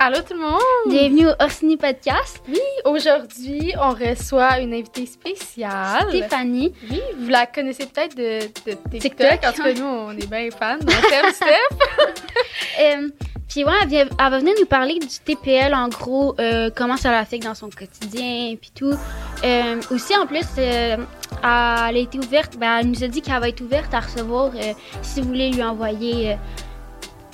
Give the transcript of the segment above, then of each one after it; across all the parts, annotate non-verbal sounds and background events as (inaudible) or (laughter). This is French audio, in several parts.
Allô tout le monde! Bienvenue au Orsini Podcast. Oui, aujourd'hui, on reçoit une invitée spéciale. Stéphanie. Oui, vous la connaissez peut-être de, de TikTok. TikTok. En tout cas, nous, on est bien fans. On t'aime, Steph. (laughs) (laughs) Euh, puis ouais, elle, vient- elle va venir nous parler du TPL, en gros, euh, comment ça l'affecte dans son quotidien, puis tout. Euh, aussi, en plus, euh, elle a été ouverte, ben, elle nous a dit qu'elle va être ouverte à recevoir, si vous voulez lui envoyer,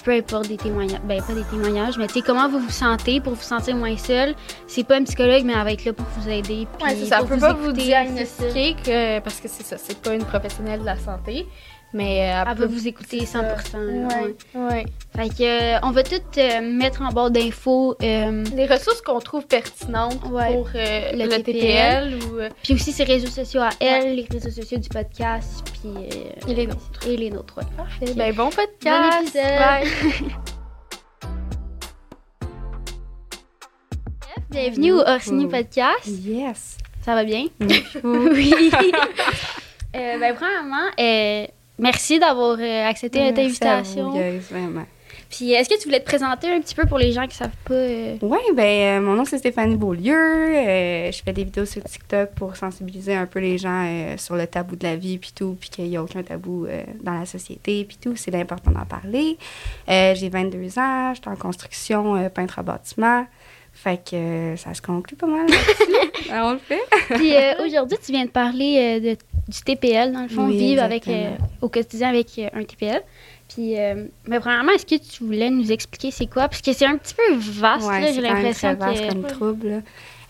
peu importe des témoignages, ben pas des témoignages, mais tu sais, comment vous vous sentez pour vous sentir moins seul? C'est pas un psychologue, mais elle va être là pour vous aider. puis Ouais, c'est ça. pour peut pas vous écouter, c'est ça. diagnostiquer que, parce que c'est ça, c'est pas une professionnelle de la santé. Mais euh, Elle peut va vous écouter 100%. là, Ouais, ouais. Fait que, euh, on va tout euh, mettre en barre d'infos. euh, Les ressources qu'on trouve pertinentes Ouais. pour euh, Le le, TPL. Ou. puis aussi ses réseaux sociaux à elle, les réseaux sociaux du podcast, puis. Et les nôtres. Et les nôtres, ouais. Parfait. Ben, bon podcast. Bye. (laughs) Bienvenue au Orsini. Podcast. Yes. Ça va bien? Oui. (laughs) (laughs) Oui. Ben, premièrement, merci d'avoir euh, accepté notre Merci à invitation. vous, guys, vraiment. Puis, est-ce que tu voulais te présenter un petit peu pour les gens qui savent pas? euh, Oui, ben, euh, mon nom c'est Stéphanie Beaulieu. Euh, je fais des vidéos sur TikTok pour sensibiliser un peu les gens sur le tabou de la vie puis tout, puis qu'il n'y a aucun tabou dans la société puis tout. C'est important d'en parler. J'ai 22 ans, je suis en construction, peintre à bâtiment. Fait que ça se conclut pas mal. (laughs) Ben, on le fait. Puis aujourd'hui, tu viens de parler de- du TPL, dans le fond, Oui, vivre avec, euh, au quotidien avec euh, un TPL. Puis, euh, mais premièrement, est-ce que tu voulais nous expliquer c'est quoi? Parce que c'est un petit peu vaste, Ouais, j'ai l'impression vaste que... comme trouble.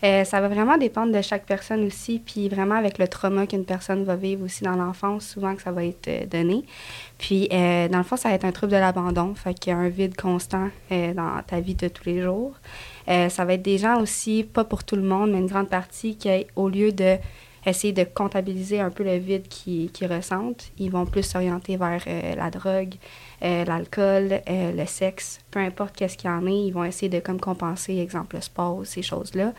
Euh, ça va vraiment dépendre de chaque personne aussi, puis vraiment avec le trauma qu'une personne va vivre aussi dans l'enfance, souvent que ça va être donné. Puis, dans le fond, ça va être un trouble de l'abandon, fait qu'il y a un vide constant dans ta vie de tous les jours. Ça va être des gens aussi, pas pour tout le monde, mais une grande partie qui, au lieu de essayer de comptabiliser un peu le vide qu'ils qu'ils ressentent, ils vont plus s'orienter vers euh, la drogue, euh, l'alcool, euh, le sexe, peu importe qu'est-ce qu'il y en ait, ils vont essayer de comme compenser, exemple le sport, ces choses-là.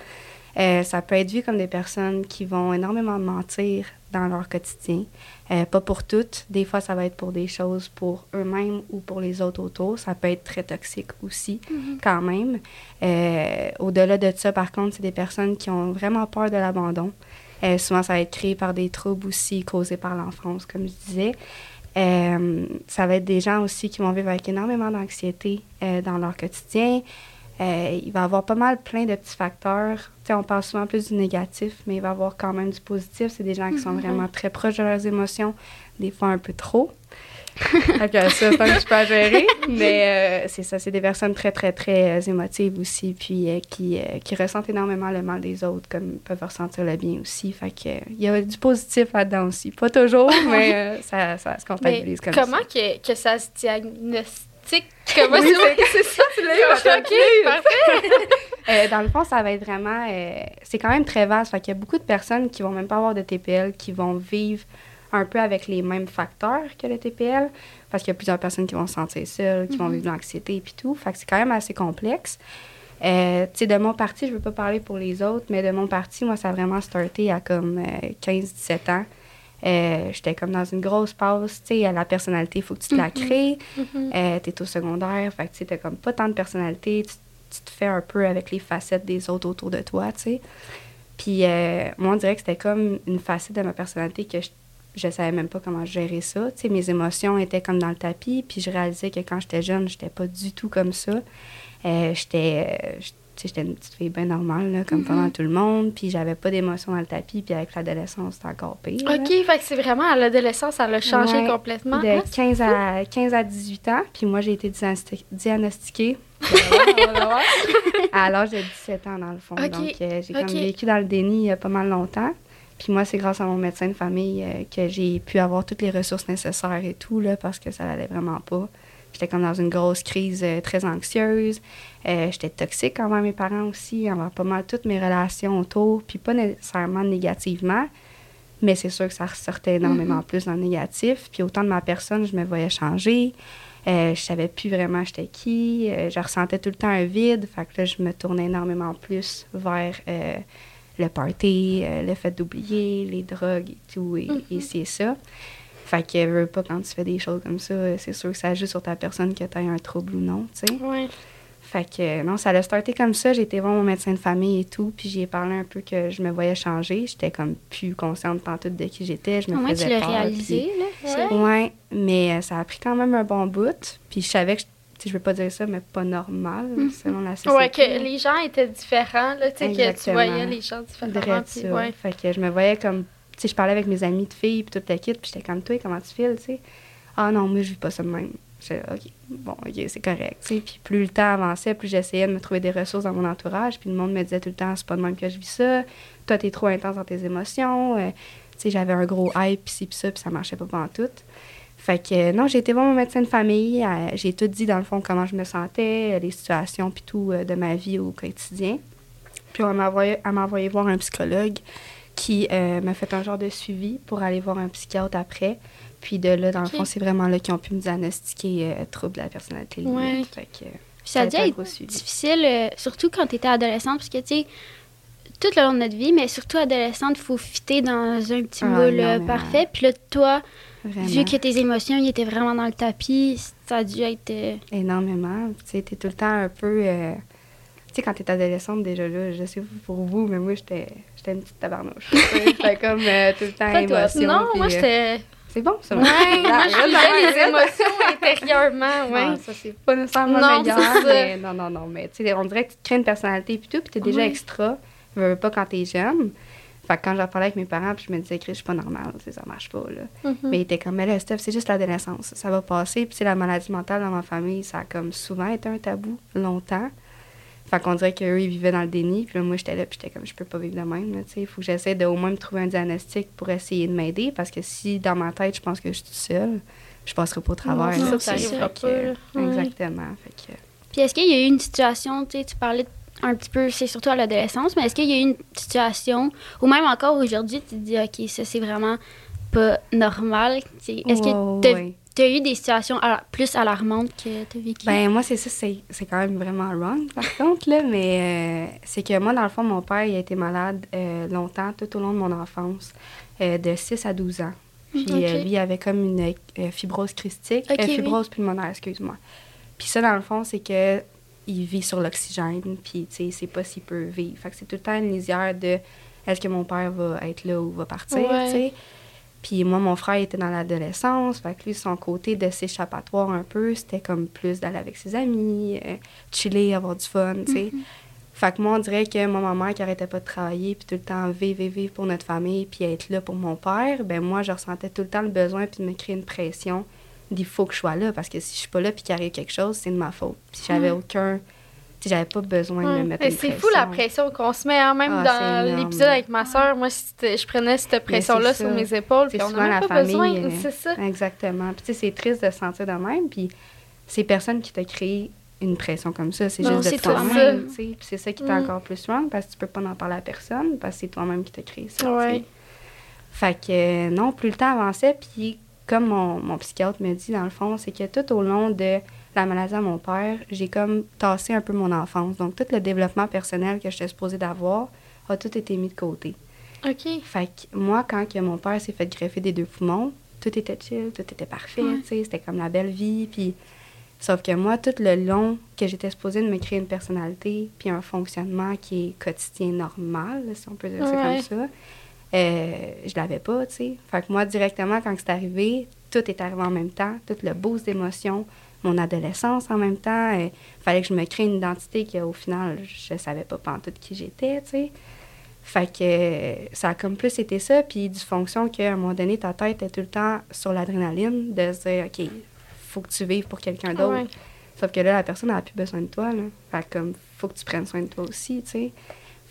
Ça peut être vu comme des personnes qui vont énormément mentir dans leur quotidien. Pas pour toutes. Des fois, ça va être pour des choses pour eux-mêmes ou pour les autres autour. Ça peut être très toxique aussi, quand même. Au-delà de ça, par contre, c'est des personnes qui ont vraiment peur de l'abandon. Euh, souvent, ça va être créé par des troubles aussi causés par l'enfance, comme je disais. Euh, ça va être des gens aussi qui vont vivre avec énormément d'anxiété euh, dans leur quotidien. Il va y avoir pas mal plein de petits facteurs. On parle souvent plus du négatif, mais il va y avoir quand même du positif. C'est des gens qui sont vraiment très proches de leurs émotions, des fois un peu trop. (laughs) Ça, c'est un petit peu à gérer. Mais euh, c'est ça, c'est des personnes très, très, très euh, émotives aussi, puis euh, qui, qui ressentent énormément le mal des autres, comme ils peuvent ressentir le bien aussi. Fait que, il y a du positif là-dedans aussi. Pas toujours, (laughs) mais ça, ça se Mais comptabilise comme comment ça. que, que ça se diagnostique? (laughs) Comment Oui, c'est c'est ça, tu l'as eu, Ok, parfait. Dans le fond, ça va être vraiment. c'est quand même très vaste. Fait qu'il y a beaucoup de personnes qui vont même pas avoir de TPL, qui vont vivre un peu avec les mêmes facteurs que le TPL. Parce qu'il y a plusieurs personnes qui vont se sentir seules, qui vont vivre de l'anxiété et tout. Fait que c'est quand même assez complexe. Euh, tu sais, de mon parti, je veux pas parler pour les autres, mais de mon parti, moi, ça a vraiment starté à comme euh, 15-17 ans. Euh, J'étais comme dans une grosse passe, tu sais, la personnalité, il faut que tu te la crées. Euh, t'es au secondaire, fait que tu t'as comme pas tant de personnalité, tu, tu te fais un peu avec les facettes des autres autour de toi, tu sais. Puis moi, on dirait que c'était comme une facette de ma personnalité que je, je savais même pas comment gérer ça. Tu sais, mes émotions étaient comme dans le tapis, puis je réalisais que quand j'étais jeune, j'étais pas du tout comme ça. Euh, j'étais... euh, j'étais une petite fille bien normale, là, comme pas mal tout le monde, puis j'avais pas d'émotions dans le tapis, puis avec l'adolescence, c'était encore pire. là. OK, fait que c'est vraiment à l'adolescence, ça l'a changé Ouais, complètement. De Ah, 15 à, 15 à 18 ans. Puis moi, j'ai été diagnosti- diagnostiquée (laughs) à l'âge de 17 ans, dans le fond. Donc, euh, j'ai comme vécu dans le déni il y a pas mal longtemps. Puis moi, c'est grâce à mon médecin de famille euh, que j'ai pu avoir toutes les ressources nécessaires et tout, là, parce que ça allait vraiment pas. J'étais comme dans une grosse crise euh, très anxieuse. Euh, J'étais toxique envers mes parents aussi, envers pas mal toutes mes relations autour. Puis pas nécessairement négativement, mais c'est sûr que ça ressortait énormément plus dans le négatif. Puis autant de ma personne, je me voyais changer. Euh, je savais plus vraiment j'étais qui. Je ressentais tout le temps un vide. Fait que là, je me tournais énormément plus vers le party, euh, le fait d'oublier, les drogues et tout, et, et c'est ça. Fait que veux pas quand tu fais des choses comme ça, euh, c'est sûr que ça joue sur ta personne que tu as un trouble ou non, tu sais. Ouais. Fait que non, ça a starté comme ça. J'ai été voir mon médecin de famille et tout, puis j'ai parlé un peu que je me voyais changer. J'étais comme plus consciente tout de qui j'étais. Je me Au moins, tu faisais l'as réalisé, puis- là. Ouais. Ouais, mais euh, ça a pris quand même un bon bout. Puis je savais que, je- je veux pas dire ça, mais pas normal, selon la société. Ouais, que les gens étaient différents, là, tu sais, que tu voyais les gens différemment. Puis ouais. Fait que je me voyais comme. Tu sais, je parlais avec mes amis de filles, puis toute la kit, puis j'étais comme toi, comment tu files, tu sais? Ah non, moi, je vis pas ça de même. J'étais, OK, bon, OK, c'est correct, tu sais. Puis plus le temps avançait, plus j'essayais de me trouver des ressources dans mon entourage, puis le monde me disait tout le temps, c'est pas de même que je vis ça. Toi, t'es trop intense dans tes émotions. Euh, tu sais, j'avais un gros hype, puis ci, puis ça, puis ça marchait pas en tout. Fait que euh, non, j'ai été voir mon médecin de famille. euh, j'ai tout dit, dans le fond, comment je me sentais, euh, les situations, puis tout de ma vie au quotidien. Puis on m'a envoyé, elle m'a envoyé voir un psychologue qui euh, m'a fait un genre de suivi pour aller voir un psychiatre après. Puis de là, dans le fond, c'est vraiment là qu'ils ont pu me diagnostiquer euh, trouble de la personnalité limite. Ouais. Fait que, Puis ça a dû être difficile, euh, surtout quand tu étais adolescente, parce que, tu sais, tout le long de notre vie, mais surtout adolescente, il faut fitter dans un petit Ah, moule euh, parfait. Puis là, toi, Vraiment. vu que tes émotions ils étaient vraiment dans le tapis, ça a dû être... euh, Énormément. Tu sais, t'es tout le temps un peu... euh, Tu sais, quand t'es adolescente, déjà là, je sais pour vous, mais moi, j'étais j'étais une petite tabarnouche. (laughs) J'étais comme euh, tout le temps Pas toi. Non, puis, moi, j'étais. C'est bon, ça. Ouais, moi, (laughs) je les émotions intérieurement, (laughs) ouais. Ça, c'est pas nécessairement Non, meilleur, mais non, non, non. Mais tu sais, on dirait que tu crées une personnalité puis tout, puis t'es déjà Ouais. extra. Je veux pas quand t'es jeune. Fait que quand j'en parlais avec mes parents, puis je me disais, Chris, je suis pas normale, ça marche pas, là. Mhm. Mais ils étaient comme, mais là, Steph, c'est juste l'adolescence, ça va passer. Puis, la maladie mentale dans ma famille, ça a comme souvent été un tabou, longtemps. Fait qu'on dirait qu'eux, ils vivaient dans le déni. Puis là, moi, j'étais là, puis j'étais comme, je peux pas vivre de même. Il faut que j'essaie de au moins me trouver un diagnostic pour essayer de m'aider. Parce que si, dans ma tête, je pense que je suis toute seule, je passerai pas au travers. Non, ça, arrivera que, pas. Exactement. Fait que, Puis est-ce qu'il y a eu une situation, tu sais, tu parlais un petit peu, c'est surtout à l'adolescence, mais est-ce qu'il y a eu une situation, ou même encore aujourd'hui, tu te dis, OK, ça c'est vraiment pas normal? tu Est-ce que ouais. as eu des situations plus alarmantes que t'as vécues? Ben, moi, c'est ça, c'est quand même vraiment wrong, par (laughs) contre, là, mais euh, c'est que moi, dans le fond, mon père, il a été malade euh, longtemps, tout au long de mon enfance, euh, de 6 à 12 ans. Puis Ok. euh, lui, il avait comme une fibrose oui. fibrose pulmonaire, excuse-moi. Puis ça, dans le fond, c'est que il vit sur l'oxygène, puis, tu sais, c'est pas s'il peut vivre. Fait que c'est tout le temps une lisière de est-ce que mon père va être là ou va partir, Ouais. tu sais. Puis moi, mon frère était dans l'adolescence, fait que lui, son côté de s'échappatoire un peu, c'était comme plus d'aller avec ses amis, euh, chiller, avoir du fun, tu sais. Fait que moi, on dirait que moi, ma mère qui arrêtait pas de travailler, puis tout le temps vivre, vivre, vivre pour notre famille, puis être là pour mon père, ben moi, je ressentais tout le temps le besoin, puis de me créer une pression d'il faut que je sois là, parce que si je suis pas là, puis qu'il arrive quelque chose, c'est de ma faute. Puis j'avais aucun... Tu sais, j'avais pas besoin de Ouais. me mettre une c'est fou la pression qu'on se met, hein, même Ah, dans l'épisode avec ma soeur. Moi, je prenais cette pression-là sur mes épaules, puis on souvent n'a la même pas famille, besoin. C'est ça. Exactement. Puis tu sais, c'est triste de se sentir de même, puis c'est personne qui t'a créé une pression comme ça, c'est juste de toi-même. Puis c'est ça qui est Mm. encore plus wrong, parce que tu peux pas en parler à personne, parce que c'est toi-même qui t'as créé ça, Ouais. Fait que euh, non, plus le temps avançait, puis comme mon, mon psychiatre me dit, dans le fond, c'est que tout au long de la maladie à mon père, j'ai comme tassé un peu mon enfance. Donc, tout le développement personnel que j'étais supposée d'avoir a tout été mis de côté. OK. Fait que moi, quand que mon père s'est fait greffer des deux poumons, tout était chill, tout était parfait, Ouais. tu sais, c'était comme la belle vie, puis... Sauf que moi, tout le long que j'étais supposée de me créer une personnalité, puis un fonctionnement qui est quotidien normal, si on peut dire ça Ouais. comme ça, euh, je l'avais pas, tu sais. Fait que moi, directement, quand c'est arrivé, tout est arrivé en même temps, tout le boost d'émotions, mon adolescence en même temps. Il fallait que je me crée une identité qu'au final, je savais pas tout qui j'étais, tu sais. Fait que euh, ça a comme plus été ça, puis dysfonction qu'à un moment donné, ta tête est tout le temps sur l'adrénaline, de se dire, OK, faut que tu vives pour quelqu'un d'autre. Ouais. Sauf que là, la personne n'a plus besoin de toi, là. Fait que comme, faut que tu prennes soin de toi aussi, tu sais.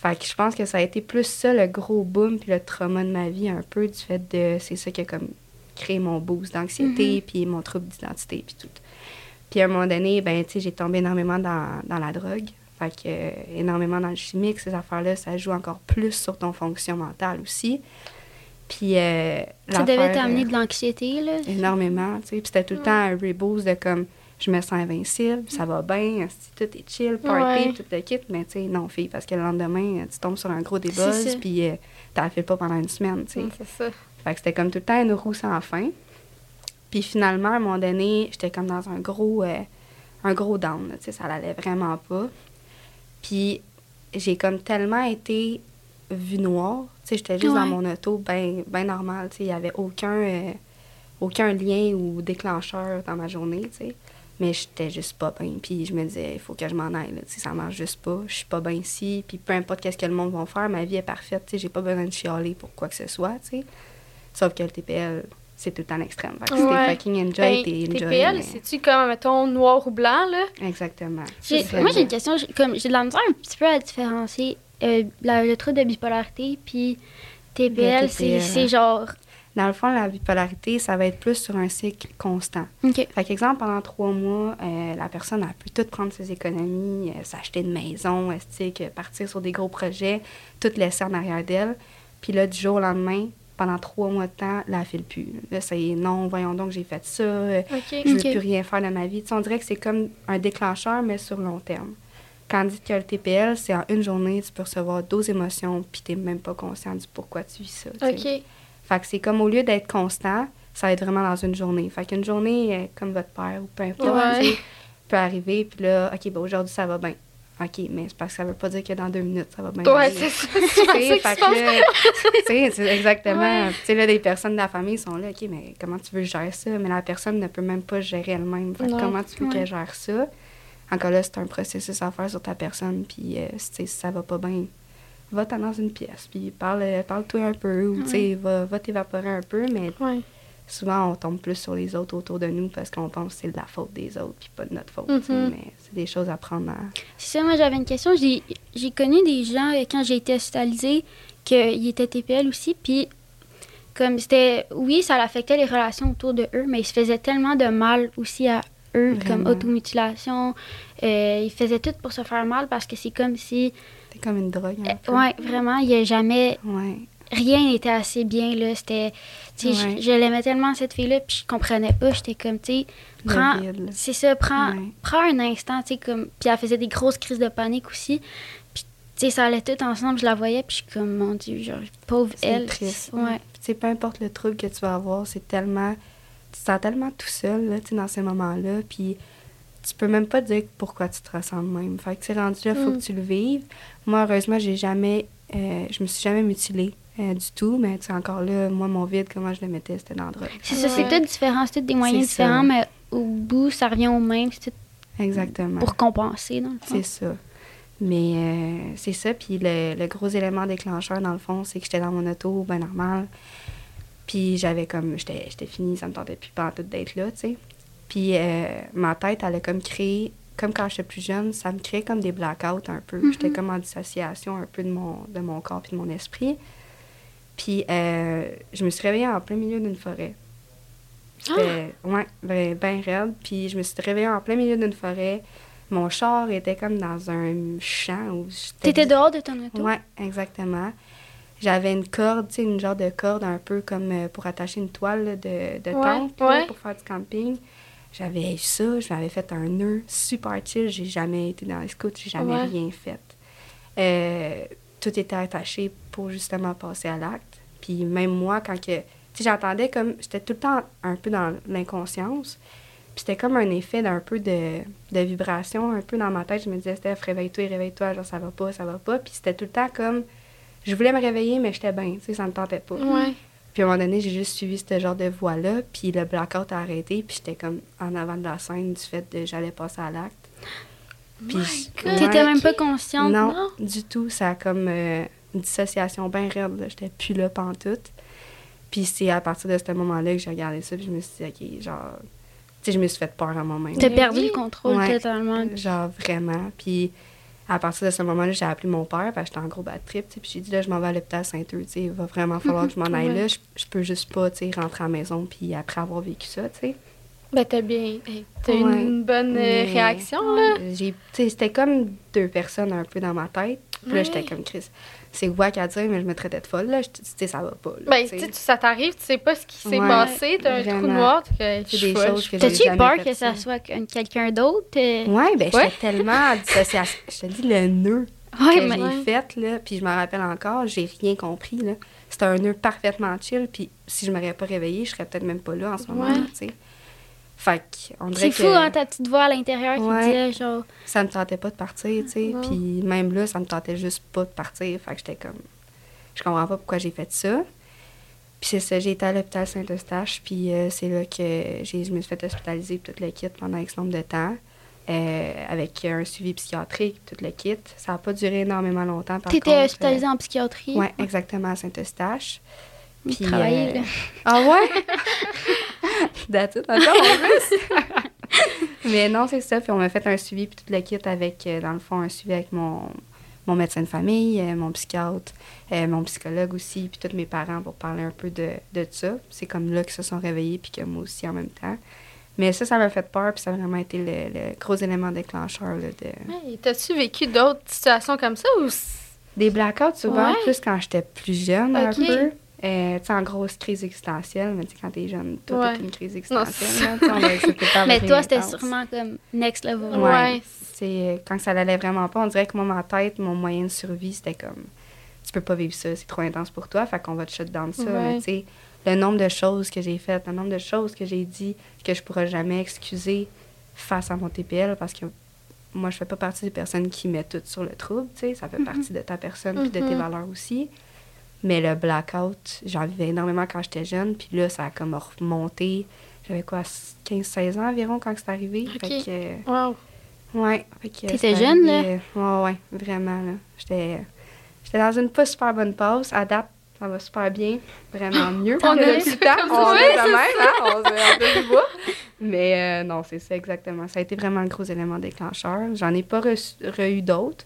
Fait que je pense que ça a été plus ça, le gros boom, puis le trauma de ma vie, un peu, du fait de... C'est ça qui a comme créé mon boost d'anxiété, puis mon trouble d'identité, puis tout. Puis à un moment donné, ben, tu sais, j'ai tombé énormément dans, dans la drogue. Fait que, euh, énormément dans le chimique, ces affaires-là, ça joue encore plus sur ton fonction mentale aussi. Puis, euh, Ça devait t'amener euh, de l'anxiété, là? énormément, tu sais. Puis c'était tout le temps un reboost de comme, je me sens invincible, ça va bien, tout est chill, party, Ouais. tout le kit. Mais tu sais, non, fille, parce que le lendemain, tu tombes sur un gros débuzz, puis euh, t'en fais pas pendant une semaine, tu sais. C'est ça. Fait que c'était comme tout le temps une roue sans fin. Puis finalement, à un moment donné, j'étais comme dans un gros, euh, un gros down, tu sais, ça allait vraiment pas. Puis j'ai comme tellement été vue noire, tu sais, j'étais juste dans mon auto, ben, ben normal, tu sais, il y avait aucun, euh, aucun lien ou déclencheur dans ma journée, tu sais. Mais j'étais juste pas bien. Puis je me disais, il faut que je m'en aille. Là. Ça marche juste pas. Je suis pas bien ici. Puis peu importe qu'est-ce que le monde va faire, ma vie est parfaite. Tu sais, J'ai pas besoin de chialer pour quoi que ce soit. tu sais. Sauf que le TPL, c'est tout le temps l'extrême. Fait que si Ouais. t'es fucking enjoy, Ben, t'es enjoy. TPL, mais- c'est-tu comme, mettons, noir ou blanc, là? Exactement. Moi, j'ai une question. j'ai- Comme, j'ai de la misère un petit peu à différencier euh, la- le trouble de bipolarité puis TPL. TPL. c'est genre. Dans le fond, la bipolarité, ça va être plus sur un cycle constant. OK. Fait qu'exemple, pendant trois mois, euh, la personne a pu tout prendre ses économies, euh, s'acheter une maison, esthétique, partir sur des gros projets, tout laisser en arrière d'elle. Puis là, du jour au lendemain, pendant trois mois de temps, là, elle file plus. Là, c'est non, voyons donc, j'ai fait ça, euh, OK. je veux plus rien faire de ma vie. On dirait que c'est comme un déclencheur, mais sur long terme. Tandis que le TPL, c'est en une journée, tu peux recevoir 12 émotions, puis tu n'es même pas conscient du pourquoi tu vis ça. OK. Fait que c'est comme au lieu d'être constant, ça va être vraiment dans une journée. Fait qu'une journée, euh, comme votre père ou peu importe, Ouais. peut arriver, puis là, OK, ben aujourd'hui, ça va bien. OK, mais c'est parce que ça veut pas dire que dans deux minutes, ça va bien. Ouais, c'est ça. Tu C'est (laughs) c'est exactement. Ouais. Tu sais, là, des personnes de la famille sont là, OK, mais comment tu veux gérer ça? Mais la personne ne peut même pas gérer elle-même. Fait que Non. comment tu veux Ouais. qu'elle gère ça? Encore là, c'est un processus à faire sur ta personne, puis euh, si ça va pas bien, va-t'en dans une pièce, puis parle, euh, parle-toi un peu, ou tu sais, va, va t'évaporer un peu, mais Ouais. souvent, on tombe plus sur les autres autour de nous parce qu'on pense que c'est de la faute des autres, puis pas de notre faute, tu sais, Mhm. mais c'est des choses à prendre à... C'est ça, moi j'avais une question. J'ai j'ai connu des gens euh, quand j'ai été hospitalisée qu'ils étaient TPL aussi, puis comme c'était, oui, ça affectait les relations autour de eux, mais ils se faisaient tellement de mal aussi à eux, comme automutilation. Euh, ils faisaient tout pour se faire mal parce que c'est comme si, C'est comme une drogue, un euh, peu. ouais, vraiment, il y a jamais, Ouais. rien n'était assez bien là. C'était, Ouais. je, je l'aimais tellement cette fille-là, puis je comprenais pas. J'étais comme, tu sais, prends, c'est ça, prends, Ouais. prends un instant, tu sais, comme. Puis elle faisait des grosses crises de panique aussi. Puis, tu sais, ça allait tout ensemble, je la voyais, puis je suis comme, mon Dieu, genre, pauvre elle. triste. Ouais. Tu sais, peu importe le trouble que tu vas avoir, c'est tellement. Tu te sens tellement tout seul, là, tu sais, dans ces moments-là. Puis, tu peux même pas dire pourquoi tu te ressens de même. Fait que, tu sais, rendu là, faut Mm. que tu le vives. Moi, heureusement, j'ai jamais. euh, je me suis jamais mutilée euh, du tout, mais, tu sais, encore là, moi, mon vide, comment je le mettais, c'était dans drogue. C'est ça, c'est tout différent, c'est tout des moyens C'est ça. différents, mais au bout, ça revient au même, c'est tout Exactement. pour compenser, dans le fond. C'est ça. Mais euh, c'est ça. Puis le, le gros élément déclencheur, dans le fond, c'est que j'étais dans mon auto, ben normal. Puis j'avais comme. J'étais j'étais finie, ça me tentait plus pas en tout d'être là, tu sais. Puis euh, ma tête, elle a comme créé. Comme quand j'étais plus jeune, ça me créait comme des blackouts un peu. J'étais comme en dissociation un peu de mon, de mon corps puis de mon esprit. Puis euh, je me suis réveillée en plein milieu d'une forêt. C'était, ouais, ben, ben raide. Puis je me suis réveillée en plein milieu d'une forêt. Mon char était comme dans un champ où j'étais... T'étais dehors de ton auto? Ouais, exactement. J'avais une corde, tu sais, une genre de corde un peu comme euh, pour attacher une toile de, de Ouais, tente ouais. pour faire du camping. J'avais eu ça, je m'avais fait un nœud super chill. J'ai jamais été dans les scouts, j'ai jamais Ouais. rien fait. Euh, tout était attaché pour justement passer à l'acte. Puis même moi, quand que. Tu j'entendais comme. J'étais tout le temps un peu dans l'inconscience. Puis c'était comme un effet d'un peu de, de vibration, un peu dans ma tête. Je me disais, Steph, réveille-toi, réveille-toi, genre ça va pas, ça va pas. Puis c'était tout le temps comme. Je voulais me réveiller, mais j'étais bien, tu sais, ça me tentait pas. Ouais. Puis à un moment donné, j'ai juste suivi ce genre de voie-là, puis le blackout a arrêté, puis j'étais comme en avant de la scène du fait que j'allais passer à l'acte. Puis. T'étais même pas consciente? non, non? du tout. Ça a comme euh, une dissociation bien raide. là. J'étais plus là pantoute. Puis c'est à partir de ce moment-là que j'ai regardé ça, puis je me suis dit, OK, genre... Tu sais, je me suis fait peur à moi-même. T'as perdu oui. le contrôle Ouais. totalement. Genre vraiment. Puis à partir de ce moment-là, j'ai appelé mon père parce que j'étais en gros bad trip. Puis j'ai dit, là, je m'en vais à l'hôpital Saint-Eudes. Il va vraiment falloir que je m'en (laughs) aille Ouais. là. Je, je peux juste pas tu sais, rentrer à la maison puis après avoir vécu ça. tu sais. Ben, t'as bien. hey, T'as eu Ouais. une bonne euh, réaction, là. J'ai- C'était comme deux personnes un peu dans ma tête. Puis là, j'étais comme Chris. C'est wack à dire, mais je me traitais de folle. Là. Je- Tu sais, ça va pas. Là, Ben, tu sais. ça t'arrive, tu sais pas ce qui s'est Ouais, passé, t'as un trou noir, je des choses que T'as-tu peur que ça ça. soit qu'un- quelqu'un d'autre? euh? Ouais, ben, j'étais (laughs) tellement en dissociation. Je te dis, le nœud Ouais, que j'ai fait, là, puis je me rappelle encore, j'ai rien compris, là. C'était un nœud parfaitement chill, puis si je m'aurais pas réveillée, je serais peut-être même pas là en ce moment, tu sais. Fait C'est que fou, hein, ta petite voix à l'intérieur qui disait genre. ça me tentait pas de partir, tu sais. Puis même là, ça me tentait juste pas de partir. Fait que j'étais comme... Je comprends pas pourquoi j'ai fait ça. Puis c'est ça, j'ai été à l'hôpital Saint-Eustache, puis euh, c'est là que j'ai, je me suis fait hospitaliser puis tout le kit pendant X nombre de temps, euh, avec un suivi psychiatrique, tout le kit. Ça n'a pas duré énormément longtemps, par T'étais contre. hospitalisée en psychiatrie? Oui, exactement, à Saint-Eustache. Puis, euh. Ah ouais? (laughs) (laughs) That's it, encore en plus. (laughs) Mais non, c'est ça. Puis on m'a fait un suivi, puis tout le kit avec, euh, dans le fond, un suivi avec mon, mon médecin de famille, euh, mon psychiatre, euh, mon psychologue aussi, puis tous mes parents pour parler un peu de, de ça. C'est comme là qu'ils se sont réveillés, puis que moi aussi en même temps. Mais ça, ça m'a fait peur, puis ça a vraiment été le, le gros élément déclencheur là, de... Ouais, T'as-tu vécu d'autres situations comme ça ou. Des blackouts, souvent, Ouais. plus quand j'étais plus jeune, un peu. Euh, en grosse crise existentielle, mais quand t'es jeune, tout Ouais. une crise Non, existentielle. là, pas (laughs) Mais toi, c'était sûrement comme next level. Ouais. Ouais. C'est quand ça allait vraiment pas, on dirait que moi, ma tête, mon moyen de survie, c'était comme tu peux pas vivre ça, c'est trop intense pour toi, fait qu'on va te shut down ça. Ouais. Mais le nombre de choses que j'ai faites, le nombre de choses que j'ai dit que je pourrais jamais excuser face à mon TPL parce que moi, je fais pas partie des personnes qui mettent tout sur le trouble, tu sais, ça fait partie de ta personne puis de tes Mhm. valeurs aussi. Mais le blackout, j'en vivais énormément quand j'étais jeune, puis là, ça a comme remonté. J'avais quoi, 15-16 ans environ quand c'est arrivé. Ok. Fait que, Wow. Ouais. T'étais jeune, là? euh, Ouais, ouais, vraiment, là. J'étais, dans une pas super bonne passe. À date, ça va super bien. Vraiment (gasps) mieux. On a- le temps. comme ça, On est de même, hein? On se bois. (laughs) Mais euh, non, c'est ça, exactement. Ça a été vraiment le gros élément déclencheur. J'en ai pas reçu- re-eu d'autres.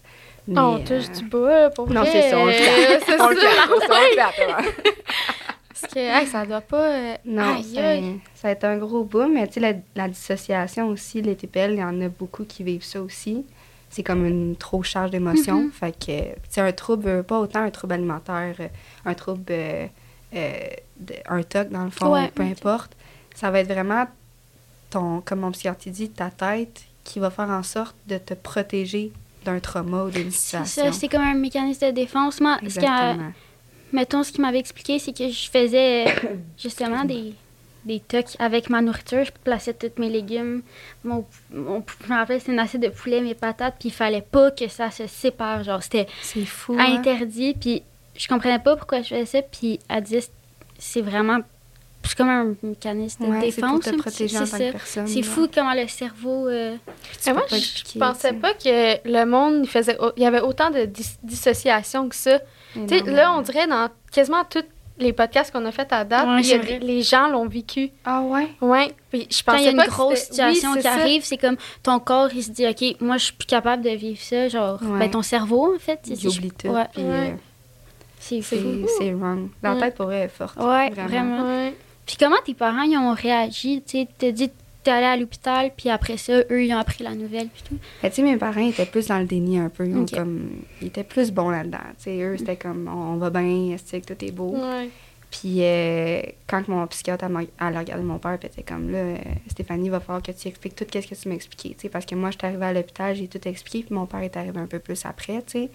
Mais, on touche euh, du bois pour Non, c'est ça, on le fait. (laughs) c'est On le fait. (laughs) Parce que hey, ça doit pas. euh, Non, aïe, ça, aïe. ça a été un gros boom. Mais tu sais, la, la dissociation aussi, les TPL, il y en a beaucoup qui vivent ça aussi. C'est comme une trop charge d'émotions. Mm-hmm. Fait que, c'est un trouble, euh, pas autant un trouble alimentaire, un trouble, euh, euh, de- un TOC dans le fond, Ouais, peu importe. Ça va être vraiment ton, comme mon psychiatre dit, ta tête qui va faire en sorte de te protéger d'un trauma ou d'une C'est situation. c'est comme un mécanisme de défense. Moi, ce mettons, ce qu'il m'avait expliqué, c'est que je faisais euh, (coughs) justement des, des tocs avec ma nourriture. Je plaçais tous mes légumes. Mon, mon- je me rappelle, c'était une assiette de poulet, mes patates, puis il fallait pas que ça se sépare. Genre, c'était hein? interdit. Puis je comprenais pas pourquoi je faisais ça. Puis elle disait, c'est vraiment. C'est comme un mécanisme de Ouais, c'est pour défense. te protéger en c'est tant ça. que personne. C'est là. fou comment le cerveau. euh, Tu moi, pas je pensais pas que le monde il faisait. Il y avait autant de dis- dissociation que ça. Tu sais, là, on dirait dans quasiment tous les podcasts qu'on a fait à date, Ouais, il y a les gens l'ont vécu. Ah ouais? Ouais. Puis je quand pensais il y a une pas grosse oui, situation c'est qui ça. arrive, c'est comme ton corps, il se dit, OK, moi, je suis plus capable de vivre ça. Genre, Ouais. ben, ton cerveau, en fait. c'est- Il oublie tout. Ouais, puis, Ouais. euh, c'est fou. c'est c'est wrong. La tête pour elle est forte. Ouais, vraiment. Ouais. Puis comment tes parents, ils ont réagi? Tu t'as dit que t'es allé à l'hôpital, puis après ça, eux, ils ont appris la nouvelle, puis tout. Mais tu sais, mes parents étaient plus dans le déni un peu. Ils, comme, étaient plus bons là-dedans. Tu sais, eux, c'était comme, on va bien, est que tout est beau? Ouais. Puis euh, quand mon psychiatre elle m'a- elle a regardé mon père, puis était comme là, euh, Stéphanie, il va falloir que tu expliques tout ce que tu m'as expliqué. tu sais, Parce que moi, je suis arrivée à l'hôpital, j'ai tout expliqué, puis mon père est arrivé un peu plus après. tu sais.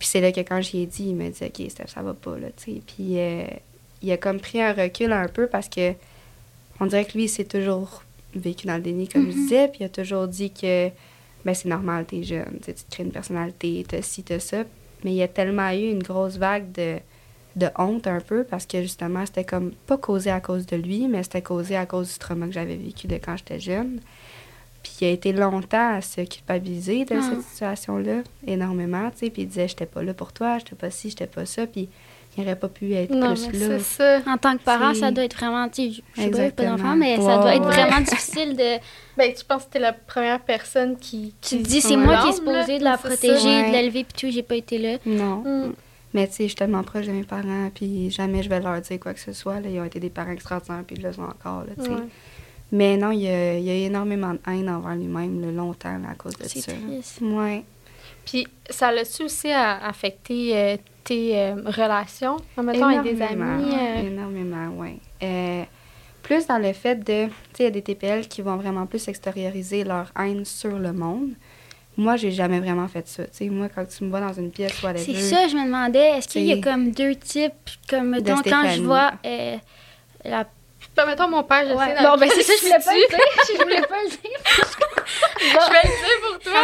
Puis c'est là que quand j'y ai dit, il m'a dit, OK, Steph, ça va pas. Là, tu sais. puis euh, il a comme pris un recul un peu parce que on dirait que lui, c'est toujours vécu dans le déni, comme je disais, puis il a toujours dit que ben, c'est normal, t'es jeune, tu sais, tu te crées une personnalité, t'as ci, t'as ça. Mais il y a tellement eu une grosse vague de, de honte un peu parce que justement, c'était comme pas causé à cause de lui, mais c'était causé à cause du trauma que j'avais vécu de quand j'étais jeune. Puis il a été longtemps à se culpabiliser de Ah. cette situation-là, énormément, tu sais. Puis il disait, j'étais pas là pour toi, j'étais pas ci, j'étais pas ça. Puis il aurait pas pu être Non, plus là. c'est ça. En tant que parent, C'est- ça doit être vraiment, tu sais, je sais pas, d'enfant, mais ça doit être vraiment difficile de... (laughs) Ben, tu penses que t'es la première personne qui. Tu qui te dis, c'est moi qui est supposée de la C'est protéger, Ouais. de l'élever, puis tout, j'ai pas été là. Non. Mm. Mais tu sais, je suis tellement proche de mes parents, puis jamais je vais leur dire quoi que ce soit. Là. Ils ont été des parents extraordinaires, puis ils le sont encore. Là, tu sais. Ouais. Mais non, il y a, il y a eu énormément de haine envers lui-même longtemps là, à cause de C'est ça. triste. Ouais. Puis ça l'a-tu aussi à- affecté euh, tes euh, relations, mettons, avec des Énormément, amis? euh, Énormément, oui. plus dans le fait de, tu sais, il y a des TPL qui vont vraiment plus extérioriser leur haine sur le monde. Moi, j'ai jamais vraiment fait ça. Tu sais, moi, quand tu me vois dans une pièce ou à la C'est ça, je me demandais, est-ce qu'il y a comme deux types, comme, mettons, quand je vois euh, la Ben, mettons, mon père, je Ouais. sais. Bon, ben c'est ça, (laughs) je voulais pas le dire. Je voulais pas le dire. Je vais le dire pour toi.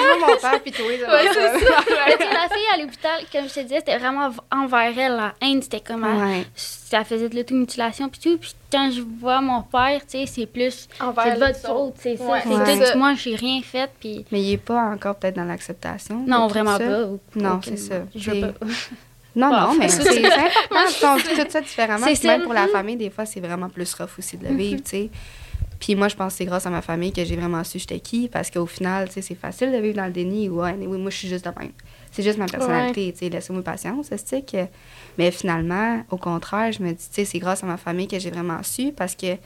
Puis toi, ça Ouais, c'est ça. (laughs) Mais tu sais, la fille à l'hôpital, comme je te disais, c'était vraiment envers elle. La haine, c'était comme. elle- Ouais. Ça faisait de l'automutilation, puis tout. Puis quand je vois mon père, tu sais, c'est plus. Envers C'est votre faute, c'est ça. Ouais, c'est tout. Moi, j'ai rien fait, puis. Mais il est pas encore peut-être dans l'acceptation. Non, vraiment ça? pas. ou- Non, c'est ça. Je veux pas. (laughs) Non, Bon, non, mais c'est (laughs) important. On vit tout ça différemment. Puis Même pour la famille, des fois, c'est vraiment plus rough aussi de le vivre, tu sais. Puis moi, je pense que c'est grâce à ma famille que j'ai vraiment su j'étais qui, parce qu'au final, tu sais, c'est facile de vivre dans le déni. Ouais, oui, moi, je suis juste de même. C'est juste ma personnalité, tu sais, laissez-moi patience, c'est que... Mais finalement, au contraire, je me dis, tu sais, c'est grâce à ma famille que j'ai vraiment su, parce que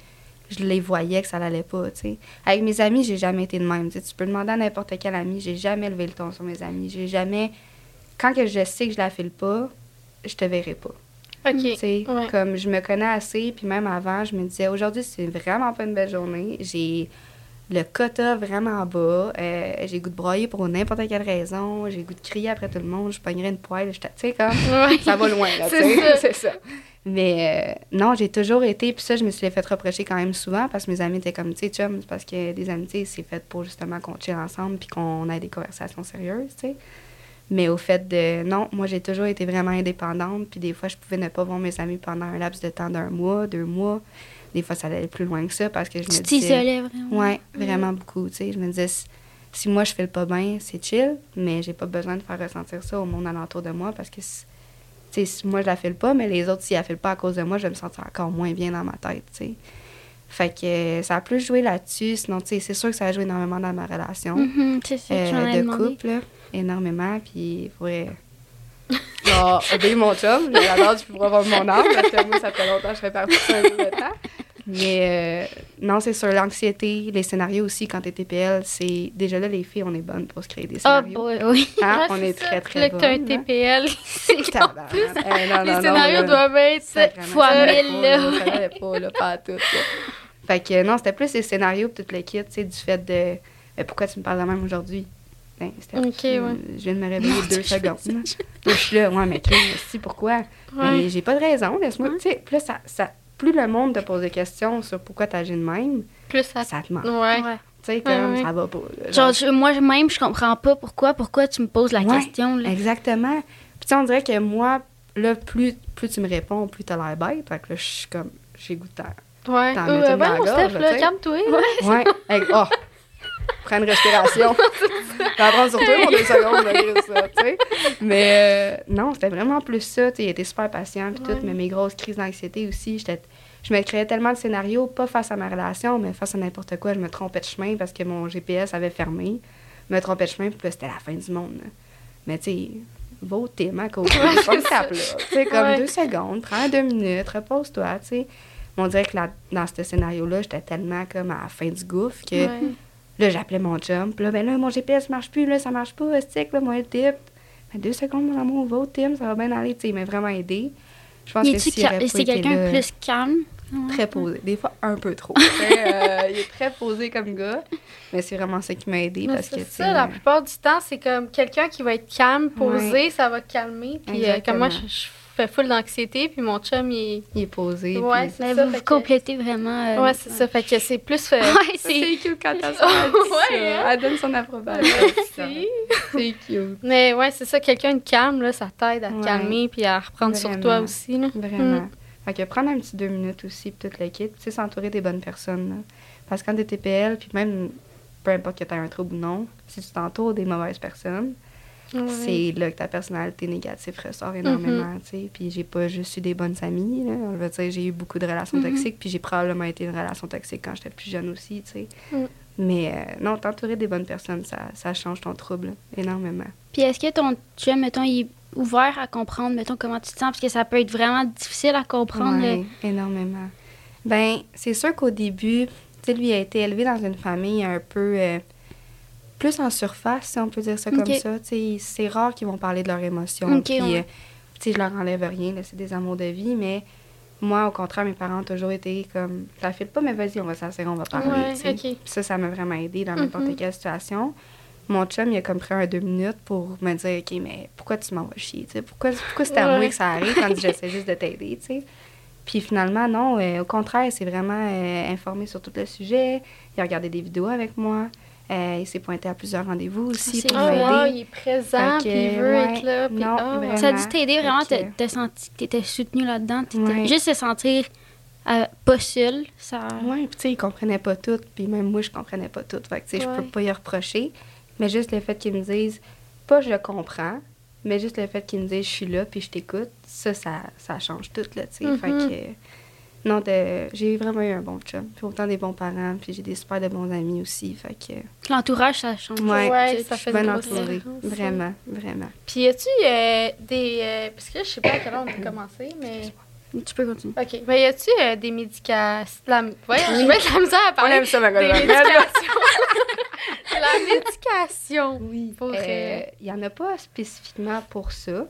je les voyais que ça l'allait pas, tu sais. Avec mes amis, j'ai jamais été de même. Tu peux demander à n'importe quel ami, j'ai jamais levé le ton sur mes amis. J'ai jamais... Quand que je sais que je la file pas, je te verrai pas. OK. Tu sais, Ouais. comme je me connais assez, puis même avant, je me disais, aujourd'hui, c'est vraiment pas une belle journée. J'ai le quota vraiment bas. euh, j'ai goût de broyer pour n'importe quelle raison. J'ai goût de crier après tout le monde. Je pognerais une poêle. Tu sais, comme, (laughs) ça va loin, là, tu C'est sais. ça. (laughs) C'est ça. Mais euh, non, j'ai toujours été, puis ça, je me suis fait reprocher quand même souvent parce que mes amis étaient comme, tu sais, chum, parce que des amitiés, c'est fait pour justement qu'on chill ensemble puis qu'on ait des conversations sérieuses, tu sais. Mais au fait de, non, moi, j'ai toujours été vraiment indépendante, puis des fois, je pouvais ne pas voir mes amis pendant un laps de temps d'un mois, deux mois. Des fois, ça allait plus loin que ça parce que je me disais... vraiment. Ouais, vraiment beaucoup. Tu sais, je me disais, si, si moi je fais le pas bien, c'est chill, mais j'ai pas besoin de faire ressentir ça au monde alentour de moi parce que, si- si moi je la file pas, mais les autres, s'ils la filent pas à cause de moi, je vais me sentir encore moins bien dans ma tête, tu sais. Fait que euh, ça a plus joué là-dessus. Sinon, tu sais, c'est sûr que ça a joué énormément dans ma relation Mhm, c'est ça, euh, de demandé. couple, énormément. Puis, il faudrait. (laughs) Genre, obéir mon chum, j'adore, tu pourras voir mon âme, parce que moi, ça fait longtemps que je fais partie de ça un peu de temps. Mais euh, non, c'est sur l'anxiété, les scénarios aussi, quand t'es TPL, c'est. Déjà là, les filles, on est bonnes pour se créer des Ah, scénarios. boy, oui. Hein, Ouais, on est très, très Là que t'as un bonnes, hein. TPL, (laughs) c'est Tabarnak. Eh, non, non, Les non, scénarios là, doivent être fois mille, là. Ça pas, là, pas à tout. là. Fait que non, c'était plus les scénarios pis tout le kit, tu sais, du fait de Mais pourquoi tu me parles de même aujourd'hui? Ben, ouais. Je viens de me réveiller (laughs) deux secondes. je suis là, ouais, mais Chris, si, pourquoi? Mais Ouais. j'ai pas de raison, laisse-moi. Ouais. Tu sais, là, ça, ça, plus le monde te pose des questions sur pourquoi t'agis de même, Plus ça. ça te ment. Ouais. Ouais. Tu sais, comme Ouais, ouais. ça va pas. Genre, je- moi-même, je comprends pas pourquoi, pourquoi tu me poses la Ouais, question. Là. Exactement. Puis on dirait que moi, là, plus, plus tu me réponds, plus t'as l'air bête. Fait que là, je suis comme, j'ai goût de terre. Ouais. T'en Euh, mets une dans la voyons, gorge, Steph, tu là, calme-toi. Ouais. (laughs) Hey, oh! Prends une respiration. (laughs) T'en prends sur toi pour deux secondes, ça, tu sais. Mais euh, non, c'était vraiment plus ça. Tu sais, il était super patient, puis Ouais. tout. Mais mes grosses crises d'anxiété aussi, j'étais. Je me créais tellement de scénarios, pas face à ma relation, mais face à n'importe quoi. Je me trompais de chemin parce que mon GPS avait fermé. Je me trompais de chemin, puis c'était la fin du monde. là. Mais tu sais, va au thème à côté. pas le cap, là. Tu sais, comme Ouais. deux secondes, prends deux minutes, repose-toi, tu sais. On dirait que là, dans ce scénario-là, j'étais tellement comme à la fin du gouffre que Ouais. Là, j'appelais mon chum. Puis là, ben là, mon GPS marche plus, là, ça marche pas, stick, là, moi, le tip. Ben, deux secondes, mon amour, va au Tim, ça va bien aller. Tu sais, il m'a vraiment aidé. Je pense Il que pas c'est quelqu'un plus calme? Très posé. Des fois, un peu trop. (laughs) Euh, il est très posé comme gars. Mais c'est vraiment ça qui m'a aidé parce que, ça, la euh, plupart du temps, c'est comme quelqu'un qui va être calme, posé, Ouais. ça va calmer. Puis euh, comme moi, je, je fais full d'anxiété, puis mon chum, il il est posé. Ouais, puis- Mais ça, vous fait vous que- complétez vraiment. euh, Ouais, c'est ça. Fait que c'est plus. euh, Ouais, c'est. C'est cute quand elle. (laughs) Ouais, hein? Elle donne son approbation. Merci. (laughs) C'est cute. Mais ouais, c'est ça, quelqu'un de calme, là, ça t'aide à te Ouais. calmer puis à reprendre sur toi aussi. Là. Vraiment. Mm. Fait que prendre un petit deux minutes aussi, puis toute l'équipe, tu sais, s'entourer des bonnes personnes. là. Parce que quand t'es TPL, puis même, peu importe que t'aies un trouble ou non, si tu t'entoures des mauvaises personnes, C'est là que ta personnalité négative ressort énormément, tu sais. Puis j'ai pas juste eu des bonnes amies, là. Je veux dire, j'ai eu beaucoup de relations Mhm. toxiques, puis j'ai probablement été une relation toxique quand j'étais plus jeune aussi, tu sais. Mm. Mais euh, non, t'entourer des bonnes personnes, ça, ça change ton trouble, là, énormément. Puis est-ce que ton chum, mettons, il est ouvert à comprendre, mettons, comment tu te sens? Parce que ça peut être vraiment difficile à comprendre. le- Ouais, énormément. Ben, c'est sûr qu'au début, tu sais, lui a été élevé dans une famille un peu euh, plus en surface, si on peut dire ça comme ça. C'est rare qu'ils vont parler de leurs émotions. Ok, puis, ouais. euh, je leur enlève rien, c'est des amours de vie, mais moi, au contraire, mes parents ont toujours été comme, ça file pas, mais vas-y, on va s'asseoir, on va parler. Ouais, tu sais. ok. Puis Ça, ça m'a vraiment aidé dans n'importe Mhm. quelle situation. Mon chum, il a comme pris un deux minutes pour me dire, OK, mais pourquoi tu m'envoies chier? tu sais? Pourquoi, pourquoi c'est à Ouais. moi que ça arrive quand j'essaie juste de t'aider? Puis finalement, non, euh, au contraire, c'est vraiment euh, informé sur tout le sujet. Il a regardé des vidéos avec moi. Euh, il s'est pointé à plusieurs rendez-vous aussi pour Ah, m'aider. wow, il est présent, puis il veut ouais, être là. Puis, non, ah, vraiment. Ça a dû t'aider vraiment, Fait t'as senti que t'étais soutenu là-dedans. Ouais. Juste se sentir euh, pas seul, ça. Oui, puis tu sais, il comprenait pas tout, puis même moi, je comprenais pas tout. Fait que, tu sais, je peux pas y reprocher. Mais juste le fait qu'ils me disent, pas je comprends, mais juste le fait qu'ils me disent, je suis là, puis je t'écoute, ça, ça, ça change tout, là, tu sais. Fait Mhm. que, non, j'ai vraiment eu un bon chum. Puis autant des bons parents, puis j'ai des super de bons amis aussi. Fait que, L'entourage, ça change. Ouais, Ouais, ça fait bien une grosse entourée. différence, Vraiment, vraiment. Puis, y a-tu euh, des. euh, parce que là, je sais pas à quelle heure on peut commencer, mais. Tu peux continuer. OK. Mais y a-tu euh, des médications. La... Voyons, je vais de la misère à parler. ça, ma des médications. (laughs) la médication. Oui, Pour, il y en a pas spécifiquement pour ça.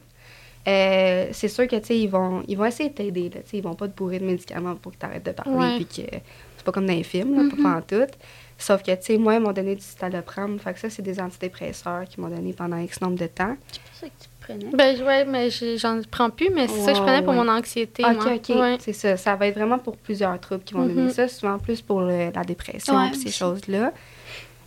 Euh, c'est sûr que, tu sais, ils vont, ils vont essayer de t'aider, là, tu sais, ils vont pas te bourrer de médicaments pour que tu arrêtes de parler, Ouais. puis que c'est pas comme dans les films, là, pas en tout. Sauf que, tu sais, moi, ils m'ont donné du citalopram, fait que ça, c'est des antidépresseurs qu'ils m'ont donné pendant X nombre de temps. C'est pour ça que tu prenais. Ben, ouais, mais j'en prends plus, mais c'est ça que je prenais pour ouais. mon anxiété. OK, moi. OK, Ouais. c'est ça. Ça va être vraiment pour plusieurs troubles qui vont donner ça, souvent plus pour le- la dépression, Ouais, puis ces choses-là.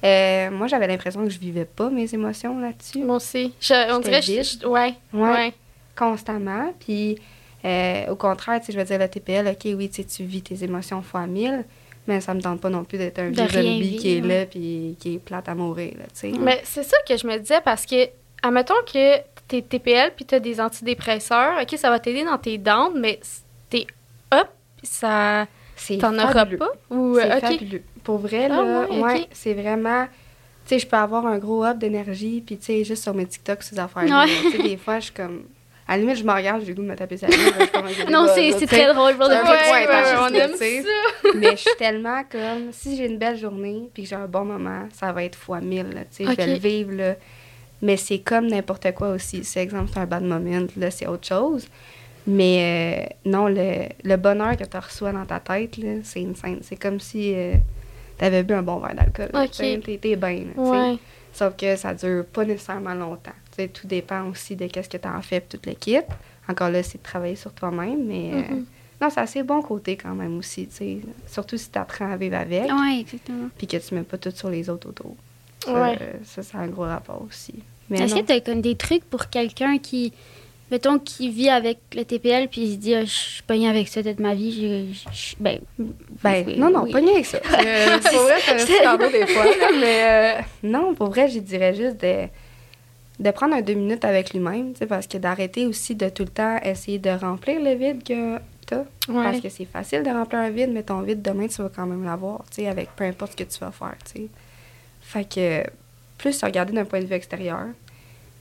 Euh, moi, j'avais l'impression que je vivais pas mes émotions là-dessus. Moi aussi. Je- on dirait. Je- ouais. Ouais. Constamment. Puis, euh, au contraire, je veux dire, le TPL, OK, oui, tu vis tes émotions fois mille, mais ça me tente pas non plus d'être un vieux zombie qui est là puis qui est plate à mourir, là, tu sais. Mais c'est ça que je me disais parce que, admettons que t'es TPL puis t'as des antidépresseurs, ok, ça va t'aider dans tes dents, mais t'es up, puis ça. C'est T'en auras pas? Ou, C'est euh, ok. fabuleux. Pour vrai, Ah là, ouais, ouais, c'est vraiment... Tu sais, je peux avoir un gros up d'énergie, puis tu sais, juste sur mes TikTok, ces affaires-là. Ouais. Tu sais, des fois, je suis comme... À la limite, je me regarde, j'ai le goût de me taper sa gueule. Non, c'est c'est très drôle pour de vrai. Mais je suis tellement comme, si j'ai une belle journée puis que j'ai un bon moment, ça va être fois mille, tu sais, je vais le vivre, là. Mais c'est comme n'importe quoi aussi. Si, exemple, c'est un bad moment, là, c'est autre chose. Mais euh, non, le, le bonheur que tu reçois dans ta tête, là, c'est une scène. C'est comme si tu avais bu un bon verre d'alcool. là, Ok. tu t'es bien. Sauf que ça dure pas nécessairement longtemps. Tout dépend aussi de qu'est-ce que tu en fais puis tout le kit. Encore là, c'est de travailler sur toi-même, mais... euh, Mhm. non, c'est assez bon côté quand même aussi, tu sais. Surtout si tu apprends à vivre avec, Ouais, exactement. puis que tu mets pas tout sur les autres autour. Ça, Ouais. euh, ça, c'est un gros rapport aussi. Mais Est-ce non. que tu as comme des trucs pour quelqu'un qui, mettons, qui vit avec le TPL puis il se dit, Ah, je suis pogné avec ça toute ma vie, je- je- je- ben, Ben, oui, non, non, oui. pas mieux avec ça. (laughs) Euh, pour vrai, c'est un petit des fois, là, mais euh, non, pour vrai, je dirais juste de, de prendre un deux minutes avec lui-même, parce que d'arrêter aussi de tout le temps essayer de remplir le vide que t'as. Parce Ouais. que c'est facile de remplir un vide, mais ton vide, demain, tu vas quand même l'avoir, tu sais, avec peu importe ce que tu vas faire, tu sais. Fait que, plus se regarder d'un point de vue extérieur,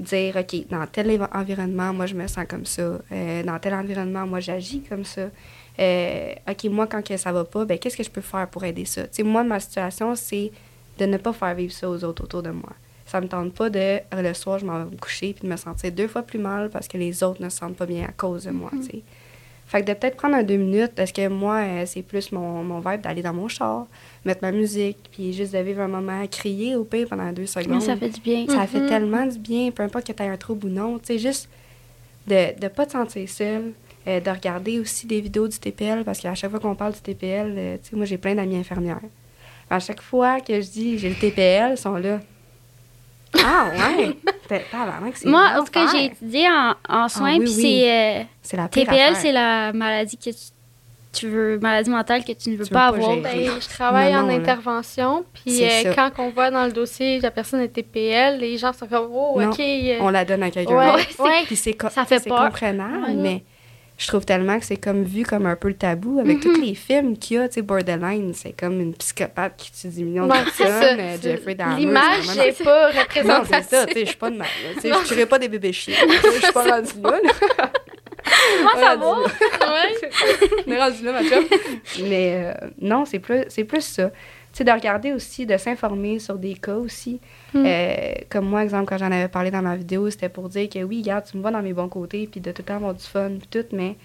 dire, OK, dans tel environnement, moi, je me sens comme ça. Euh, dans tel environnement, moi, j'agis comme ça. Euh, OK, moi, quand que ça va pas, ben, qu'est-ce que je peux faire pour aider ça? Tu sais, moi, ma situation, c'est de ne pas faire vivre ça aux autres autour de moi. Ça me tente pas de, euh, le soir, je m'en vais me coucher puis de me sentir deux fois plus mal parce que les autres ne se sentent pas bien à cause de moi, tu sais. Fait que de peut-être prendre un deux minutes, parce que moi, euh, c'est plus mon, mon vibe d'aller dans mon char, mettre ma musique, puis juste de vivre un moment à crier au pire pendant deux secondes. ça fait du bien. Ça fait Mhm. tellement du bien, peu importe que tu aies un trouble ou non. Tu sais, juste de ne pas te sentir seul, euh, de regarder aussi des vidéos du TPL, parce qu'à chaque fois qu'on parle du TPL, euh, tu sais, moi, j'ai plein d'amis infirmières. À chaque fois que je dis j'ai le TPL, ils sont là. Ah, ouais! T'es- tabarnak, c'est Moi, en tout cas, j'ai étudié en, en soins, Ah oui, puis oui. c'est. euh, C'est la pire TPL, c'est la maladie que tu, tu veux, maladie mentale que tu ne veux Tu pas avoir. Ben, je travaille Non, en là. intervention, puis euh, quand on voit dans le dossier la personne est TPL, les gens sont comme oh Non, ok. euh, On la donne à quelqu'un ouais, ouais. Puis c'est Ça fait c'est peur. comprenable, Ouais. mais je trouve tellement que c'est comme vu comme un peu le tabou avec tous les films qu'il y a, tu sais, Borderline, c'est comme une psychopathe qui tue des millions de c'est ça. personnes, euh, Jeffrey Dahmer. L'image n'est pas Non, c'est représentative. ça, tu sais, je suis pas (laughs) de mal, tu sais, je pas des bébés chiens, je suis pas rendue là, là. (laughs) Moi, ça va. Ouais. On est rendu là, ma chum. Mais euh, non, c'est plus, c'est plus ça. Sais, de regarder aussi, de s'informer sur des cas aussi. Mm. Euh, comme moi, exemple, quand j'en avais parlé dans ma vidéo, c'était pour dire que oui, regarde, tu me vois dans mes bons côtés, puis de tout le temps avoir du fun, puis tout, mais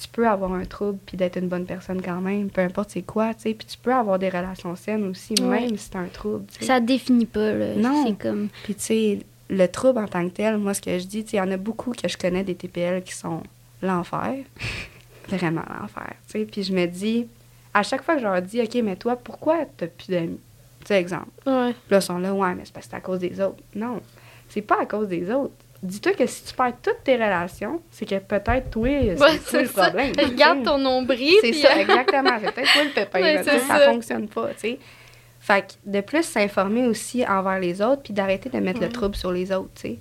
tu peux avoir un trouble, puis d'être une bonne personne quand même, peu importe c'est quoi, tu sais. Puis tu peux avoir des relations saines aussi, Ouais. même si c'est un trouble. Ça te définit pas, là. Non. C'est comme. Puis, tu sais, le trouble en tant que tel, moi, ce que je dis, tu sais, il y en a beaucoup que je connais des TPL qui sont l'enfer. (laughs) vraiment l'enfer, tu sais. Puis je me dis, à chaque fois que je leur dis, OK, mais toi, pourquoi t'as plus d'amis? Tu sais, exemple. Ouais. Là, ils sont là, ouais, mais c'est parce que c'est à cause des autres. Non, c'est pas à cause des autres. Dis-toi que si tu perds toutes tes relations, c'est que peut-être toi, c'est Ouais, toi c'est le ça. problème. tu Regarde ton nombril. C'est ça, euh, exactement. (laughs) C'est peut-être toi le pépin. Ouais, ça ça. fonctionne pas, tu sais. Fait que de plus s'informer aussi envers les autres, puis d'arrêter de mettre Ouais. le trouble sur les autres, tu sais.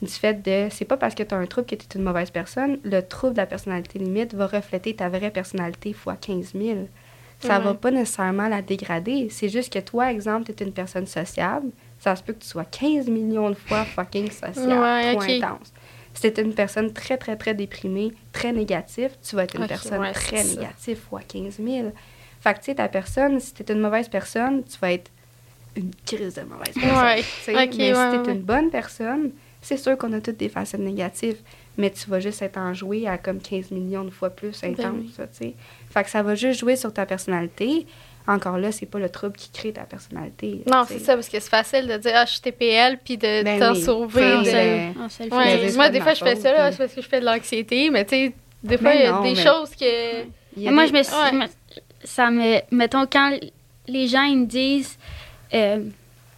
Du fait de, c'est pas parce que tu as un trouble que tu es une mauvaise personne, le trouble de la personnalité limite va refléter ta vraie personnalité fois 15 000. Ça Ouais. va pas nécessairement la dégrader. C'est juste que toi, exemple, tu es une personne sociable, ça se peut que tu sois 15 millions de fois fucking sociable, Ouais, trop intense. Si tu une personne très, très, très déprimée, très négative, tu vas être une personne ouais, très négative fois 15 000. Fait que, tu sais, ta personne, si t'es une mauvaise personne, tu vas être une crise de mauvaise personne. Ouais, tu sais. ok, mais si t'es ouais. une bonne personne, c'est sûr qu'on a toutes des facettes négatives, mais tu vas juste être enjoué à comme 15 millions de fois plus intense, Ben oui. tu sais. Fait que ça va juste jouer sur ta personnalité. Encore là, c'est pas le trouble qui crée ta personnalité. Non, c'est ça, parce que c'est facile de dire, ah, je suis TPL, puis de Ben t'en oui. sauver. De- ben, Ouais, moi, des de fois, je fais ça, là, parce que je fais de l'anxiété, mais tu sais, des fois, Mais il y a non, des mais- choses que. Moi, des- je me suis. Ouais. Ça me. Mettons, quand les gens ils me disent. euh,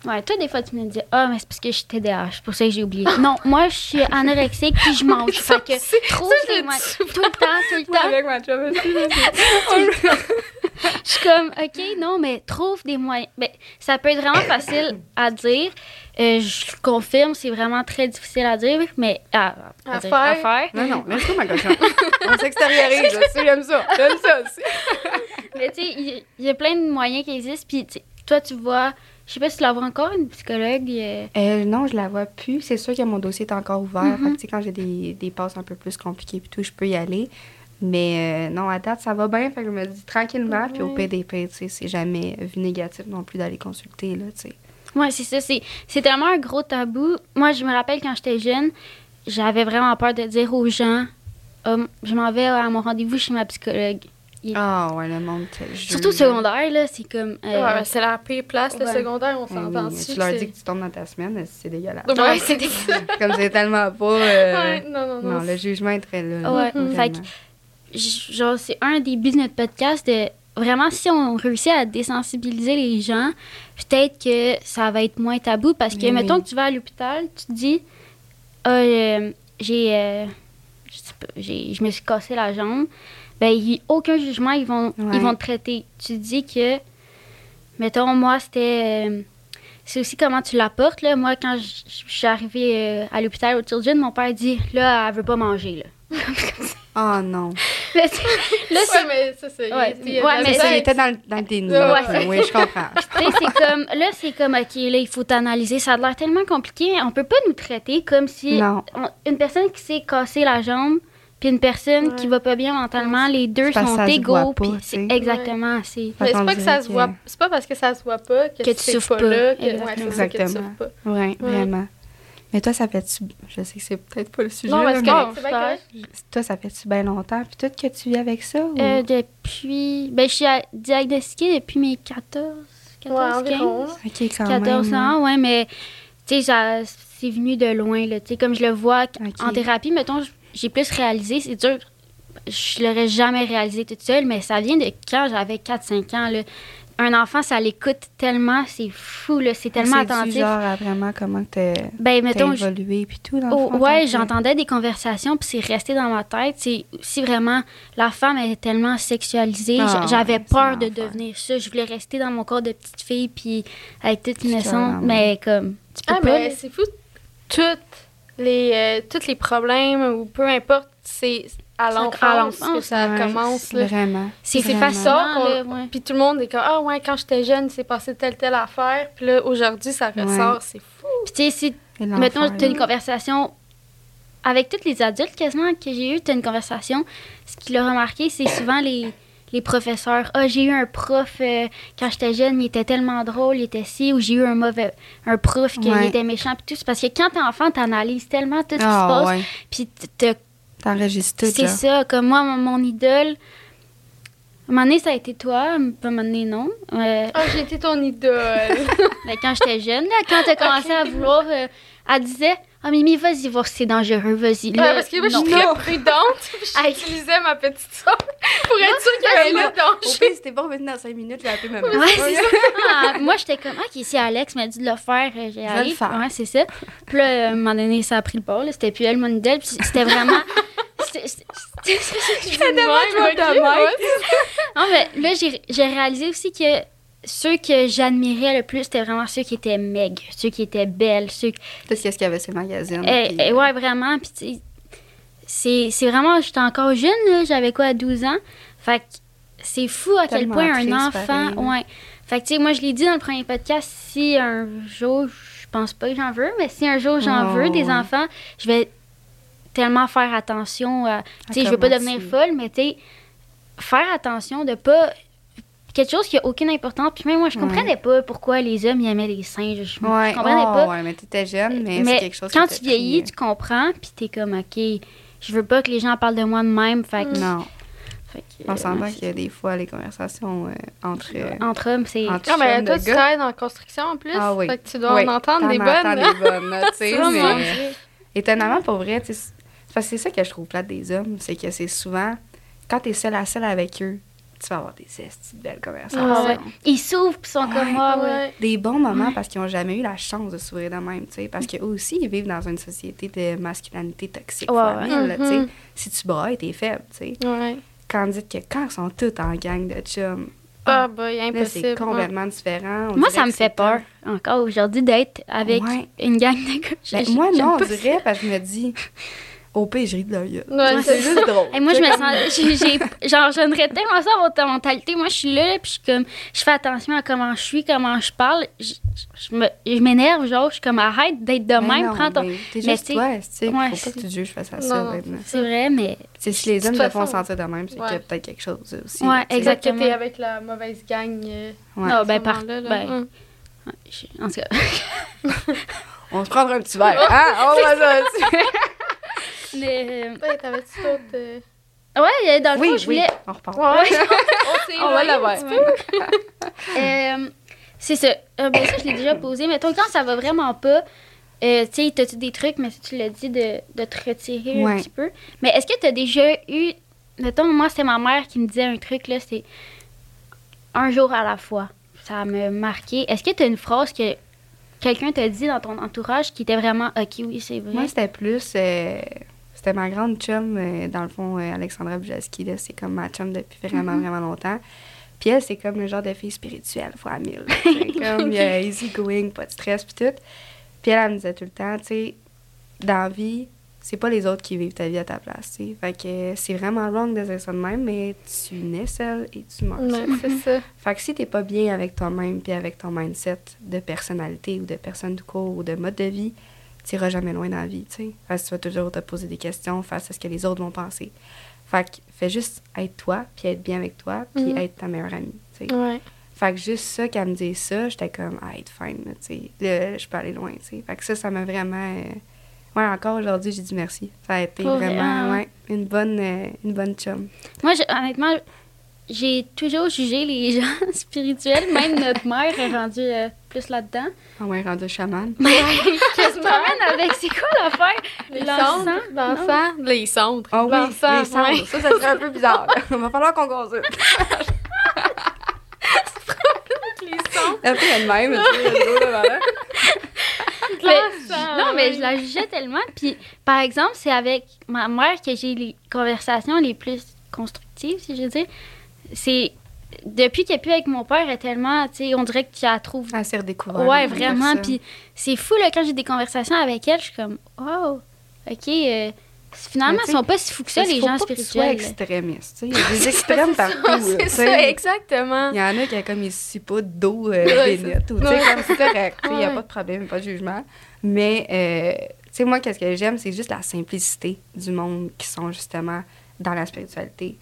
ouais, toi, des fois, tu me dis Ah, mais c'est parce que je suis TDAH, c'est pour ça que j'ai oublié. (laughs) non, moi, je suis anorexique puis je mange. (laughs) fait que des c'est moyens- super. Tout le temps, tout le Moi, temps. avec ma (laughs) Je suis comme, OK, non, mais trouve des moyens. Ben, ça peut être vraiment facile à dire. Euh, je confirme, c'est vraiment très difficile à dire, mais à, à À dire, faire. à faire. Non, non, laisse-moi ma cochon. On s'extériorise, là, tu sais, j'aime ça. J'aime ça aussi. Mais tu sais, il il y, a plein de moyens qui existent. Puis tu sais, toi, tu vois, je sais pas si tu la vois encore, une psychologue. euh, Euh, non, je la vois plus. C'est sûr que mon dossier est encore ouvert. Mhm. Fait que, quand j'ai des, des passes un peu plus compliquées puis tout, je peux y aller. Mais euh, non, à date, ça va bien. Fait que je me dis tranquillement. Puis au. PDP, c'est jamais vu négatif non plus d'aller consulter, là. Ouais, c'est ça. C'est, tellement un gros tabou. Moi, je me rappelle quand j'étais jeune, j'avais vraiment peur de dire aux gens Hum, je m'en vais à mon rendez-vous chez ma psychologue. Ah, ouais, le monde te juge. Surtout au secondaire, là, c'est comme. euh, Ouais, c'est la pire place, le secondaire, on oui, dessus. tu leur dis que tu tombes dans ta semaine, c'est dégueulasse. Ouais, c'est dégueulasse. Comme c'est tellement pas. euh, Ouais, non, non, non. non, le jugement est très là. Ouais, fait que- genre, c'est un des buts de notre podcast de vraiment, si on réussit à désensibiliser les gens, peut-être que ça va être moins tabou parce que, mettons oui. que tu vas à l'hôpital, tu te dis, Ah, euh, j'ai, euh, je sais pas, j'ai- je me suis cassé la jambe, ben, il y a aucun jugement, ils vont, Ouais. ils vont te traiter. Tu te dis que, mettons, moi, c'était. euh, c'est aussi comment tu l'apportes. Là. Moi, quand je suis arrivée euh, à l'hôpital au Children, mon père dit Là, elle veut pas manger. Là. Oh (laughs) non. Là, c'est- là, c'est- Ouais, mais ça, c'est. Ouais, il mais C'est ça, il était dans le, dans le déni. Ouais. Oui, je comprends. (laughs) tu sais, c'est comme, là, c'est comme, OK, là, il faut t'analyser. Ça a l'air tellement compliqué. On peut pas nous traiter comme si Non. on- une personne qui s'est cassée la jambe puis une personne Ouais. qui va pas bien mentalement, les deux sont que égaux. pas, puis tu c'est exactement. Mais c'est pas que ça se que- voit. C'est pas parce que ça se voit pas que, Que tu c'est souffres pas pas. là. Que, ouais, Exactement. ça, que tu Exactement. souffres pas. Oui, Ouais. vraiment. Mais toi, ça fait-tu. Je sais que c'est peut-être pas le sujet. Non, là, parce mais que c'est bien faire. correct. toi, ça fait-tu bien longtemps? Puis tout que tu vis avec ça? Ou... Euh, depuis... Ben, je suis diagnostiquée depuis mes 14, 14 Ouais, environ. 15. ok, quand 14 même. hein. ans, ouais, mais tu sais, ça- c'est venu de loin, là. Tu sais, comme je le vois en thérapie, mettons, j- j'ai plus réalisé, c'est dur, je l'aurais jamais réalisé toute seule, mais ça vient de quand j'avais 4-5 ans, là. Un enfant, ça l'écoute tellement, c'est fou, là, c'est tellement C'est-tu attentif. genre à vraiment comment que t'as Ben, mettons, évolué puis tout, dans le Oh, fond, ouais, j'entendais des conversations, puis c'est resté dans ma tête. C'est aussi vraiment, la femme elle est tellement sexualisée. Ah, J'avais ouais, c'est peur de devenir ça. Je voulais rester dans mon corps de petite fille, puis être toute C'est innocente. Mais comme, tu peux Ah, pas. mais là. c'est fou. Toutes les, euh, tous les problèmes, ou peu importe, c'est à l'enfance à que l'enfance, ça Ouais, commence. Là. Vraiment. C'est c'est ouais. Puis tout le monde est comme Ah, ouais, quand j'étais jeune, il s'est passé telle, telle affaire. Puis là, aujourd'hui, ça ressort. Ouais. C'est fou. Puis tu sais, si, C'est mettons, tu as une conversation avec tous les adultes quasiment que j'ai eu, tu as une conversation. Ce qu'il a remarqué, c'est souvent les, les professeurs. Ah, j'ai eu un prof euh, quand j'étais jeune, il était tellement drôle, il était ci, ou j'ai eu un mauvais un prof qui Ouais. était méchant, puis tout. C'est parce que quand t'es enfant, t'analyses tellement tout ce qui se Ah, passe, ouais. puis te T'enregistres tout, C'est ça, comme moi, mon, mon idole. À un moment donné, ça a été toi, pas un moment donné, non? Euh, Ah, j'ai été ton idole. mais (laughs) quand j'étais jeune, là, quand t'as (laughs) commencé à vouloir. euh, elle disait Ah, Mimi, vas-y voir si c'est dangereux, vas-y. Ouais, parce que moi, je non. suis très prudente. (laughs) J'utilisais ma petite soeur pour être sûre qu'il y avait danger. c'était pas revenu dans 5 minutes, je vais appeler maman. Ouais, c'est ça. Ah, moi, j'étais comme, OK, si Alex m'a dit de le faire, euh, j'ai le allé. faire. Ouais, c'est ça. Puis là, à un moment donné, ça a pris le bord. C'était plus elle, mon idole. Puis c'était vraiment. (laughs) c'était- c'était- c'était- Je demande de. Non, mais là, j'ai j'ai réalisé aussi que ceux que j'admirais le plus, c'était vraiment ceux qui étaient maigres, ceux qui étaient belles, ceux qui... Peut-être qu'est-ce qu'il y avait sur le magazine. Eh, puis- eh, ouais, vraiment. Puis, c'est c'est vraiment... J'étais encore jeune, là. J'avais quoi, 12 ans? Fait que c'est fou à quel point un enfant... pareil. Ouais. Fait que, tu sais, moi, je l'ai dit dans le premier podcast, si un jour, je pense pas que j'en veux, mais si un jour j'en Oh, veux des ouais. enfants, je vais tellement faire attention à... Tu sais, je veux pas devenir folle, mais tu sais, faire attention de pas... Quelque chose qui a aucune importance. Puis même moi, je Ouais. comprenais pas pourquoi les hommes ils aimaient les singes. Je, je Ouais, comprenais oh, pas. ouais, mais t'étais jeune, mais, c'est quelque chose quand que tu vieillis, pris, tu comprends, puis t'es comme, OK, je veux pas que les gens parlent de moi de même. Fait que, euh, Non, fait que, on euh, s'entend ouais, y a des fois les conversations euh, entre... euh, Entre hommes, c'est. entre Ah, mais toi, tu travailles dans la construction en plus. Ah oui. Fait que tu dois Oui, en entendre t'en des entends bonnes. des bonnes, tu (laughs) sais, mais... Étonnamment, pour vrai, tu sais, c'est parce que c'est ça que je trouve plate des hommes, c'est que c'est souvent, quand t'es seul à seul avec eux, tu vas avoir des de belles conversations. Ah ouais. Ils s'ouvrent, puis ils sont comme moi. ouais. Ouais. Des bons moments parce qu'ils n'ont jamais eu la chance de s'ouvrir de même, tu sais. Parce qu'eux aussi, ils vivent dans une société de masculinité toxique, là. Mhm. Si tu brailles, t'es faible, tu sais. Ouais. Tandis que quand ils sont tous en gang de chums, Ah, bah, impossible. c'est complètement différent. On Moi, ça me fait peur, encore aujourd'hui, d'être avec Ouais. une gang de gars. Ben, moi, non, on dirait, parce que je me dis, au pire, je ris de. Ouais, c'est juste drôle. Et moi, je me sens. j'ai- j'ai- Genre, j'aimerais tellement ça avoir ta mentalité. Moi, je suis là, puis je comme. Je fais attention à comment je suis, comment je parle. Je, je me- je m'énerve, genre, je suis comme, arrête d'être de Ben même, non, prends ton. ben, T'es Mais juste toi, tu sais. ouais, Faut c'est- pas que tu juges face à ça, Non, maintenant. C'est vrai, mais. Tu sais, si les hommes te font sentir de même, c'est qu'il y a Ouais. peut-être quelque chose aussi. Ouais. Que exactement. t'es avec la mauvaise gang. euh, Ouais. À ben, par- là. ben, Hum. je- En tout cas. (laughs) On se prendra un petit verre, hein? (laughs) On va (laughs) mais, euh, Ouais, t'avais-tu d'autres. euh, ouais, dans le Oui, fond, je oui, voulais. on repart. Ouais, on (laughs) On va l'avoir. (laughs) Euh, c'est ça. Euh, ben, ça, je l'ai déjà posé. Mettons, quand ça va vraiment pas, euh, tu sais, t'as-tu des trucs, mais tu l'as dit, de, de te retirer un petit peu? Mais est-ce que t'as déjà eu. Mettons, moi, c'est ma mère qui me disait un truc, là, c'est un jour à la fois. Ça m'a marqué. Est-ce que t'as une phrase que quelqu'un t'a dit dans ton entourage qui était vraiment OK, oui, c'est vrai? Moi, c'était plus. C'était ma grande chum, euh, dans le fond, euh, Alexandra Bujaski, là. C'est comme ma chum depuis vraiment, Mm-hmm. vraiment longtemps. Puis elle, c'est comme le genre de fille spirituelle, fois mille. (laughs) C'est comme easy going, pas de stress, puis tout. Puis elle, elle me disait tout le temps, tu sais, dans la vie, c'est pas les autres qui vivent ta vie à ta place, tu sais. Fait que c'est vraiment wrong de dire ça de même, mais tu nais seul et tu meurs Ouais, seul. c'est ça. (laughs) Fait que si t'es pas bien avec toi-même puis avec ton mindset de personnalité ou de personne du cours ou de mode de vie, t'iras jamais loin dans la vie, tu sais. Parce que tu vas toujours te poser des questions face à ce que les autres vont penser. Fait que fais juste être toi, puis être bien avec toi, puis Mhm. être ta meilleure amie, tu sais. Ouais. Fait que juste ça, qu'elle me dise ça, j'étais comme, ah, être fine, tu sais. Là, je peux aller loin, tu sais. Fait que ça, ça m'a vraiment... euh, Ouais, encore aujourd'hui, j'ai dit merci. Ça a été Pour vraiment, ah. ouais, une bonne, euh, une bonne chum. Moi, je- honnêtement, j'ai toujours jugé les (laughs) gens spirituels. Même notre mère est rendue euh, plus là-dedans. Ah ouais, rendu chaman. (laughs) Qu'est-ce que tu m'amènes avec? C'est quoi l'affaire? Les cendres. L'encens. Les cendres. Ah oui, les cendres. ouais. Ça, ça serait un peu bizarre. (laughs) Il va falloir qu'on consulte. Les cendres. Fille elle-même, tu sais. Mais- non, mais je la jugeais tellement. Puis, par exemple, c'est avec ma mère que j'ai les conversations les plus constructives, si je veux dire. C'est. Depuis qu'elle est plus avec mon père, elle est tellement, tu sais, on dirait que tu la trouves. Elle s'est redécouverte. Ouais, vraiment. Puis, c'est fou, là, quand j'ai des conversations avec elle, je suis comme, wow, OK. euh, finalement, ils sont pas si fous que ça, les gens spirituels. là. extrémiste. tu sais. Il y a (laughs) des extrêmes partout. C'est ça, exactement. Il y en a qui ont comme ils se pas d'eau euh, (laughs) bénite. c'est- ou, comme correct. Il n'y a pas de problème, pas de jugement. Mais, euh, tu sais, moi, qu'est-ce que j'aime, c'est juste la simplicité du monde qui sont justement dans la spiritualité.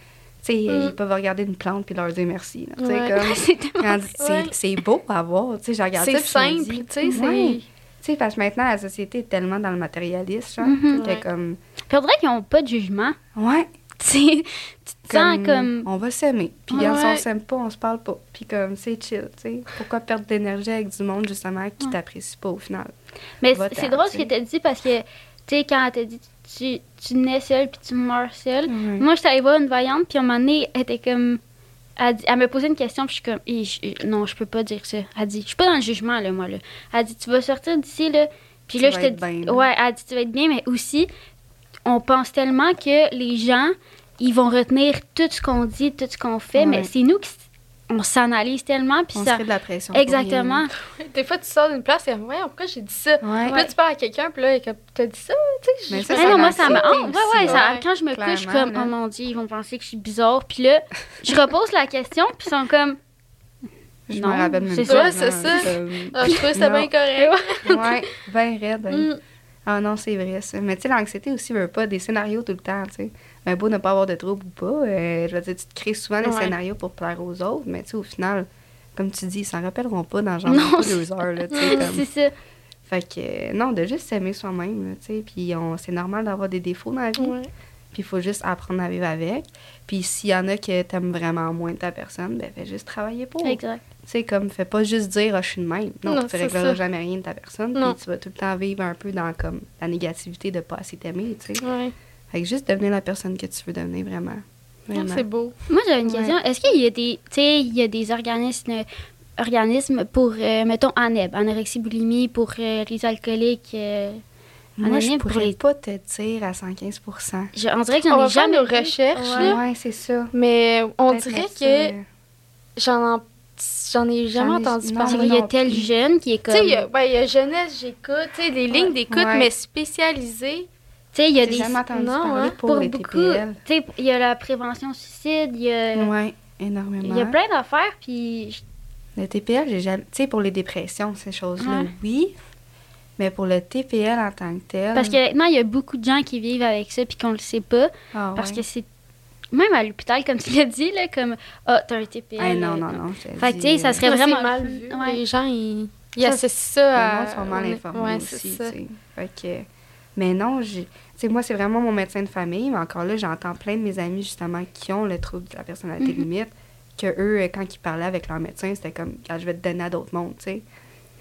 Tu sais, Mm. ils peuvent regarder une plante puis leur dire merci. Ouais. comme, (laughs) C'est Ouais. c'est beau à voir. Tu sais, je regarde C'est ça simple, tu sais, c'est. Tu sais, parce que maintenant, la société est tellement dans le matérialisme, genre, Mhm. que Ouais. comme... Puis on dirait qu'ils n'ont pas de jugement. Ouais, (laughs) Tu Sans comme. On va s'aimer. Puis quand Ouais. on s'aime pas, on se parle pas. Puis comme, c'est chill, tu sais. Pourquoi perdre d'énergie avec du monde, justement, qui Ouais. t'apprécie pas au final? Mais c'est drôle ce que t'as dit parce que, tu sais, quand elle t'a dit tu, tu nais seule puis tu meurs seule, Ouais. moi, j'étais allée voir une voyante puis à un moment donné, elle était comme. Elle, dit- elle me posait une question puis je suis comme. Eh, je- non, je peux pas dire ça. Elle dit Je suis pas dans le jugement, là, moi, là. Elle dit Tu vas sortir d'ici, là. Puis là, je te dis. bien, ouais, elle dit Tu vas être bien, mais aussi, on pense tellement que les gens, ils vont retenir tout ce qu'on dit, tout ce qu'on fait, mais c'est nous qui. On s'analyse tellement puis On se ça. crée de la pression. Exactement. (laughs) Des fois, tu sors d'une place et ouais, pourquoi j'ai dit ça? Puis Ouais. là, tu parles à quelqu'un, puis là, t'as dit ça, tu sais. Mais je- ça, je- non, moi, ça me. oh, ouais, ouais, ça- ouais. quand je me couche, je suis comme, oh là. mon Dieu, ils vont penser que je suis bizarre. Puis là, je repose la question, puis ils sont comme. Je Non, me rappelle même c'est pas, ça. non, c'est ça. comme- Ah, je trouvais ça bien correct. Ouais, ben raide. hein. Mm. Ah non, c'est vrai ça. Mais tu sais, l'anxiété aussi veut pas des scénarios tout le temps, tu sais. Ben beau ne pas avoir de trouble ou pas, euh, je veux dire, tu te crées souvent des Ouais. scénarios pour plaire aux autres, mais tu sais, au final, comme tu dis, ils s'en rappelleront pas dans genre Non, deux heures, là, tu sais. (laughs) comme. c'est ça. Fait que, euh, non, de juste s'aimer soi-même, tu sais. Puis on- c'est normal d'avoir des défauts dans la vie. Ouais. Puis il faut juste apprendre à vivre avec. Puis s'il y en a que t'aimes vraiment moins ta personne, ben fais juste travailler pour. Tu Exact. sais, comme, fais pas juste dire, ah, je suis de même. Non, Non, tu régleras ça. jamais rien de ta personne. Puis tu vas tout le temps vivre un peu dans, comme, la négativité de pas assez t'aimer, tu sais. Ouais. Fait que juste devenir la personne que tu veux devenir, vraiment. Ah, Vraiment. C'est beau. Moi, j'avais une Ouais. question. Est-ce qu'il y a des. Tu sais, il y a des organismes. organismes pour, euh, mettons, ANEB, anorexie, boulimie, pour euh, les alcooliques. euh, Moi, je anonymes pour pourrais les- pas te dire à 115 je- on dirait que j'en ai jamais nos recherches, Ouais. là. Ouais, c'est ça. Mais on dirait que j'en en- j'en ai jamais ai- entendu non, parler. Il y a tel jeune qui est Tu comme. sais, il y a- ouais, il y a jeunesse, j'écoute, tu sais, les lignes d'écoute, Ouais. mais spécialisées. Tu sais, il y a J'ai des. jamais entendu non, parler hein, pour, Pour les beaucoup. TPL. Tu sais, il y a la prévention suicide, il y a. Ouais, énormément. Il y a plein d'affaires, puis Le TPL, j'ai jamais. Tu sais, pour les dépressions, ces choses-là, Ouais. oui. Mais pour le TPL en tant que tel. parce que maintenant, il y a beaucoup de gens qui vivent avec ça, puis qu'on le sait pas, Ah, parce ouais. que c'est. Même à l'hôpital, comme tu l'as dit, là, comme. Ah, t'as un TPL. Ah, non, euh, non, non. Fait que, tu sais, ça euh, serait Ça, vraiment. mal vu. Ouais. Les gens, ils, ils Ça, associent ça Le à. monde sont mal informés ouais, aussi, c'est tu sais. Fait que- Mais non, j'ai- sais, moi, c'est vraiment mon médecin de famille, mais encore là, j'entends plein de mes amis, justement, qui ont le trouble de la personnalité Mhm. limite, que eux, euh, quand ils parlaient avec leur médecin, c'était comme, quand je vais te donner à d'autres mondes, tu sais.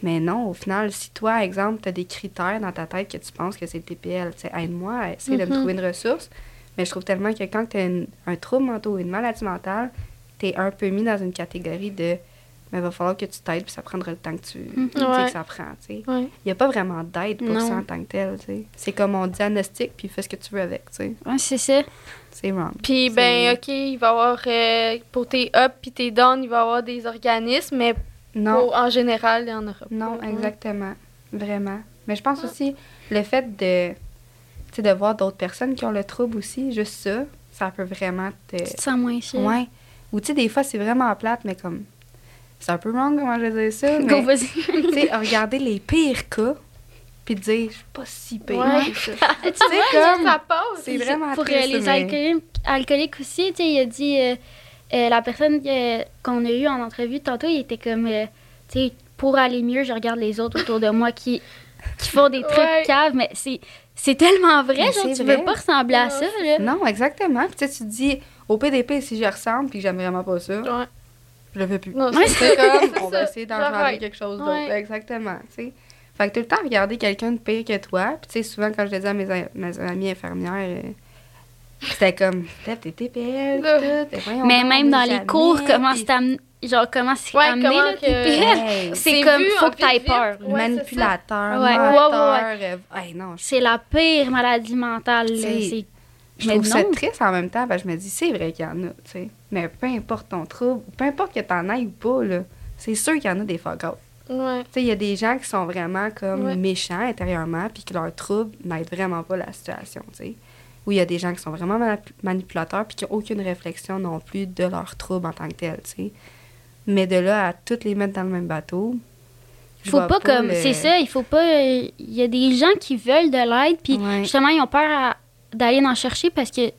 Mais non, au final, si toi, exemple, tu as des critères dans ta tête que tu penses que c'est le TPL, tu sais, aide-moi, essaye de me Mhm. trouver une ressource. Mais je trouve tellement que quand tu as un trouble mental ou une maladie mentale, tu es un peu mis dans une catégorie de mais il va falloir que tu t'aides, puis ça prendra le temps que tu tu sais, Ouais. que ça prend. tu sais. Ouais. Il n'y a pas vraiment d'aide pour Non. ça en tant que tel. tu sais. C'est comme on diagnostique, puis fais ce que tu veux avec. tu sais. Ouais, c'est ça. C'est wrong. Puis, ben, OK, il va y avoir, euh, pour tes up puis tes down, il va y avoir des organismes, mais Non, pour- en général, il y en aura pas. non, Ouais. exactement. Vraiment. Mais je pense aussi, le fait de, tu sais, de voir d'autres personnes qui ont le trouble aussi, juste ça, ça peut vraiment te. Tu te sens moins sûr. Ouais. Ou tu sais, des fois, c'est vraiment plate, mais comme. C'est un peu wrong comment je vais dire ça. Mais, vas-y. (laughs) tu sais, regarder les pires cas, puis dire, je suis pas si pire. Ouais. que ça. (laughs) tu sais, comme. C'est vraiment Pour euh, triste, les mais- alcooliques, alcooliques aussi, tu sais, il a dit, euh, euh, la personne euh, qu'on a eue en entrevue tantôt, il était comme, euh, tu sais, pour aller mieux, je regarde les autres autour de moi qui, qui font des trucs Ouais. caves, mais c'est, c'est tellement vrai, Mais genre, tu vrai. veux pas ressembler à ça, là. Non, exactement. Puis tu sais, tu te dis, au PDP, si j'y ressemble, puis que j'aime vraiment pas ça, Ouais. Je le fais plus. Non, c'est comme, (laughs) C'est on va essayer d'engendrer J'arrête. quelque chose d'autre. Ouais. Exactement, tu sais. Fait que tout le temps, regarder quelqu'un de pire que toi. Puis tu sais, souvent, quand je le dis à mes, mes amies infirmières, euh, c'était comme, t'es TPL, tout. Mais même dans les cours, comment c'est amené, genre, comment c'est amené, que- TPL. Hey, C'est C'est comme, faut que t'aies peur. Manipulateur, Ouais. menteur. Ouais, euh, hey, non, je, C'est la pire maladie mentale, C'est... je Mais trouve ça triste en même temps, parce que je me dis, c'est vrai qu'il y en a, tu sais. Mais peu importe ton trouble, peu importe que t'en ailles ou pas, là, c'est sûr qu'il y en a des fuck up. Ouais. Tu sais, il y a des gens qui sont vraiment comme Ouais. méchants intérieurement, puis que leur trouble n'aide vraiment pas la situation, tu sais. Ou il y a des gens qui sont vraiment manip- manipulateurs, puis qui n'ont aucune réflexion non plus de leur trouble en tant que tel, tu sais. Mais de là à toutes les mettre dans le même bateau. faut pas, comme le- c'est ça il faut pas euh, il y a des gens qui veulent de l'aide puis Ouais. justement ils ont peur à- d'aller en chercher parce que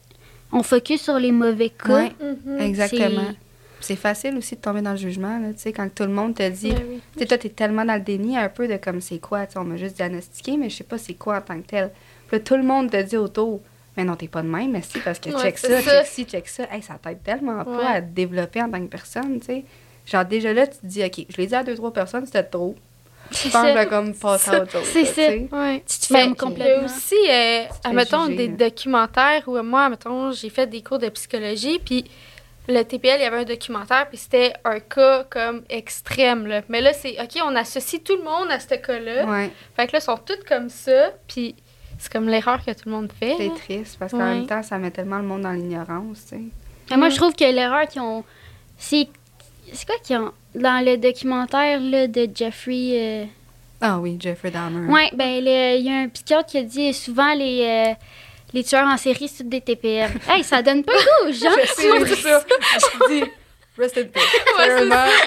on focus sur les mauvais cas Ouais, Mhm. exactement. C'est facile aussi de tomber dans le jugement, tu sais, quand tout le monde te dit. Ben oui. Tu sais, toi, t'es tellement dans le déni un peu de comme c'est quoi, tu on m'a juste diagnostiqué, mais je sais pas c'est quoi en tant que tel. Puis là, tout le monde te dit autour, Mais non, t'es pas de même, mais si, parce que Ouais, check ça, ça. check ci, check ça. Hey, ça t'aide tellement pas à te développer en tant que personne, tu sais. Genre, déjà là, tu te dis, OK, je l'ai dit à deux, trois personnes, c'était trop. Ça. vais comme passer à autre chose. C'est ça. tu. Ouais. Tu te Mais fermes Il y a complètement. aussi, euh, admettons, juger, des documentaires où moi, admettons, j'ai fait des cours de psychologie, puis le TPL, il y avait un documentaire, puis c'était un cas comme extrême, là. Mais là, c'est, OK, on associe tout le monde à ce cas-là. Ouais, Fait que là, ils sont tous comme ça, puis c'est comme l'erreur que tout le monde fait. c'est triste, parce qu'en Ouais. même temps, ça met tellement le monde dans l'ignorance, tu sais. Mais moi, je trouve que l'erreur qu'ils ont. C'est. C'est quoi qu'ils ont. Dans le documentaire là, de Jeffrey. euh, Ah oui, Jeffrey Dahmer. Ouais, ben, il y a un psychiatre qui a dit souvent les. euh, les tueurs en série, c'est des TPL. (laughs) hey, ça donne pas goût aux gens. C'est ça. Je dis, rest in peace.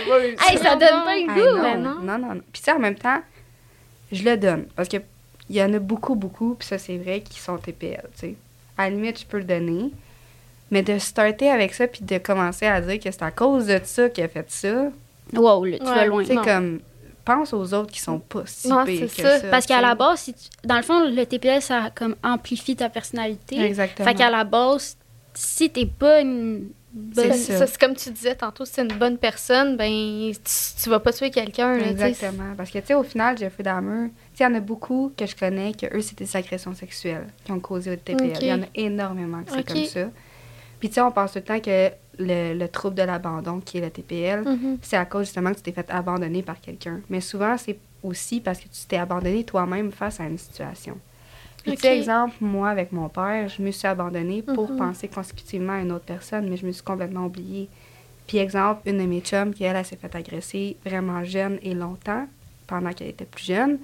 Oui. Hey, ça donne pas le goût. non, non, non. non, non. Puis tu sais, en même temps, je le donne. Parce que il y en a beaucoup, beaucoup, puis ça, c'est vrai, qui sont TPL, tu sais. À la limite, je peux le donner. Mais de starter avec ça, puis de commencer à dire que c'est à cause de ça qu'il a fait ça, Wow, là, tu vas loin. tu sais, Non. comme, pense aux autres qui sont pas si Non, pires c'est que ça. ça. Parce qu'à la base, si tu- dans le fond, le TPL, ça comme amplifie ta personnalité. Exactement. Fait qu'à la base, si t'es pas une bonne. C'est C'est ça. ça, c'est comme tu disais tantôt, si c'est une bonne personne, ben, tu, tu vas pas tuer quelqu'un. là. Exactement. Parce que, tu sais, au final, Jeffrey Dahmer, tu sais, il y en a beaucoup que je connais que eux, c'est des agressions sexuelles qui ont causé le TPL. Ok. Il y en a énormément que c'est comme ça. Puis, tu sais, on pense tout le temps que le, le trouble de l'abandon, qui est le TPL, Mhm. c'est à cause justement que tu t'es fait abandonner par quelqu'un. Mais souvent, c'est aussi parce que tu t'es abandonné toi-même face à une situation. Puis, tu sais, exemple, moi, avec mon père, je me suis abandonnée pour Mhm. penser consécutivement à une autre personne, mais je me suis complètement oubliée. Puis, exemple, une de mes chums, qui, elle, elle s'est fait agresser vraiment jeune et longtemps, pendant qu'elle était plus jeune.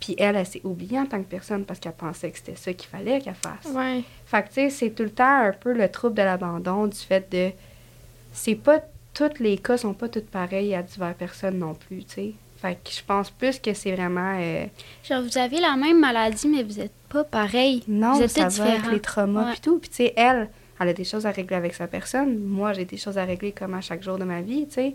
Puis, elle, elle s'est oubliée en tant que personne parce qu'elle pensait que c'était ça qu'il fallait qu'elle fasse. Ouais. Fait que, tu sais, c'est tout le temps un peu le trouble de l'abandon, du fait de. C'est pas. Tous les cas sont pas tous pareils à diverses personnes non plus, tu sais. Fait que je pense plus que c'est vraiment. euh, Genre, vous avez la même maladie, mais vous êtes pas pareil. non, vous êtes ça va avec différents. les traumas Ouais. puis tout. Puis, tu sais, elle, elle a des choses à régler avec sa personne. Moi, j'ai des choses à régler comme à chaque jour de ma vie, tu sais.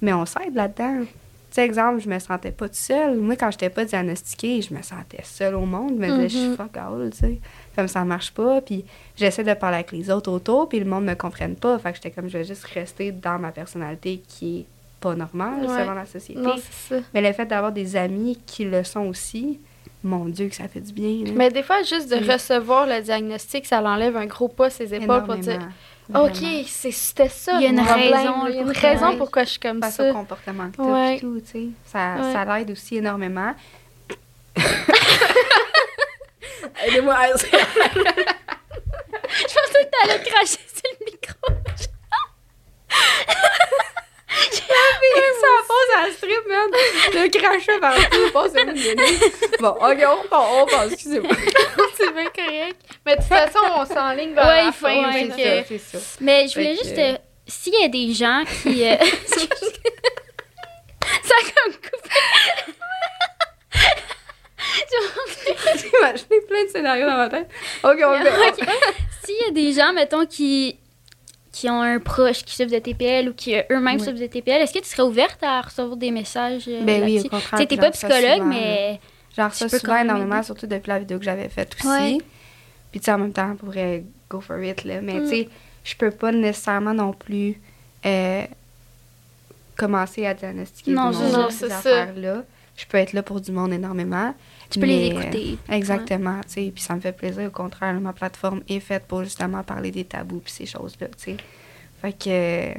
Mais on s'aide là-dedans. Tu sais, exemple, je me sentais pas toute seule. Moi, quand j'étais pas diagnostiquée, je me sentais seule au monde. Je me disais, je suis Mhm. fuck all, tu sais. Comme ça marche pas. Puis j'essaie de parler avec les autres autour, puis le monde me comprenne pas. Fait que j'étais comme, je vais juste rester dans ma personnalité qui est pas normale Ouais. selon la société. Non, c'est ça. Mais le fait d'avoir des amis qui le sont aussi, mon Dieu, que ça fait du bien. là. Mais des fois, juste de Mm. recevoir le diagnostic, ça l'enlève un gros pas ses épaules pour dire. OK, c'était ça. Il y a une problème. raison, Il y a une pourquoi- raison pourquoi je suis comme face ça. au comportement que Ouais. tout, tu sais. Ça, Ouais. ça l'aide aussi énormément. (laughs) Aidez-moi à (laughs) Je pensais que t'allais cracher sur le micro. ça passe à la strip, man. Le crachat partout, passe une minute. Bon, ok, on repart, on repart, excusez-moi. (laughs) c'est bien. Mais de toute façon, on s'enligne vers Ouais, la il faut- fin. ouais, C'est ça, ça. Mais je voulais Fait que- juste. euh, S'il y a des gens qui. euh, (laughs) (laughs) ça a comme coupé. (laughs) J'ai plein de scénarios dans ma tête. Ok, on. Ok. S'il y a des gens, mettons, qui, qui ont un proche qui souffre de TPL ou qui euh, eux-mêmes Oui. souffrent de TPL, est-ce que tu serais ouverte à recevoir des messages euh, Ben oui, là-dessus? au contraire. Tu sais, t'es j'en pas psychologue, souvent, mais. J'en reçois peux souvent quand même énormément, surtout depuis la vidéo que j'avais faite aussi. Ouais. Puis tu sais, en même temps, on pourrait go for it, là. Mais Mm. tu sais, je peux pas nécessairement non plus euh, commencer à diagnostiquer Non, du monde ces affaires-là. Je peux être là pour du monde énormément. Tu peux les écouter. exactement, tu sais. Puis ça me fait plaisir. Au contraire, ma plateforme est faite pour justement parler des tabous puis ces choses-là, tu sais. Fait que...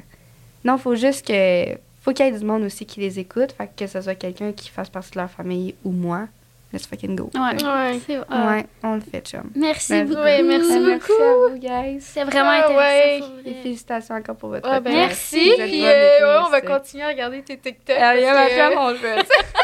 non, faut juste que... Faut qu'il y ait du monde aussi qui les écoute. Fait que, que ce soit quelqu'un qui fasse partie de leur famille ou moi. Let's fucking go. Ouais. Ouais. C'est-. Ouais, on le fait, chum. Merci Ben, beaucoup. ouais, merci Ben, beaucoup. Merci à vous, guys. C'est vraiment Ah, intéressant. ouais. pour vrai. Et félicitations encore pour votre Ah, ben. Merci. Puis euh, ouais, on va continuer à regarder tes TikTok. Ah, il y a parce ma que- femme, on le fait. (laughs)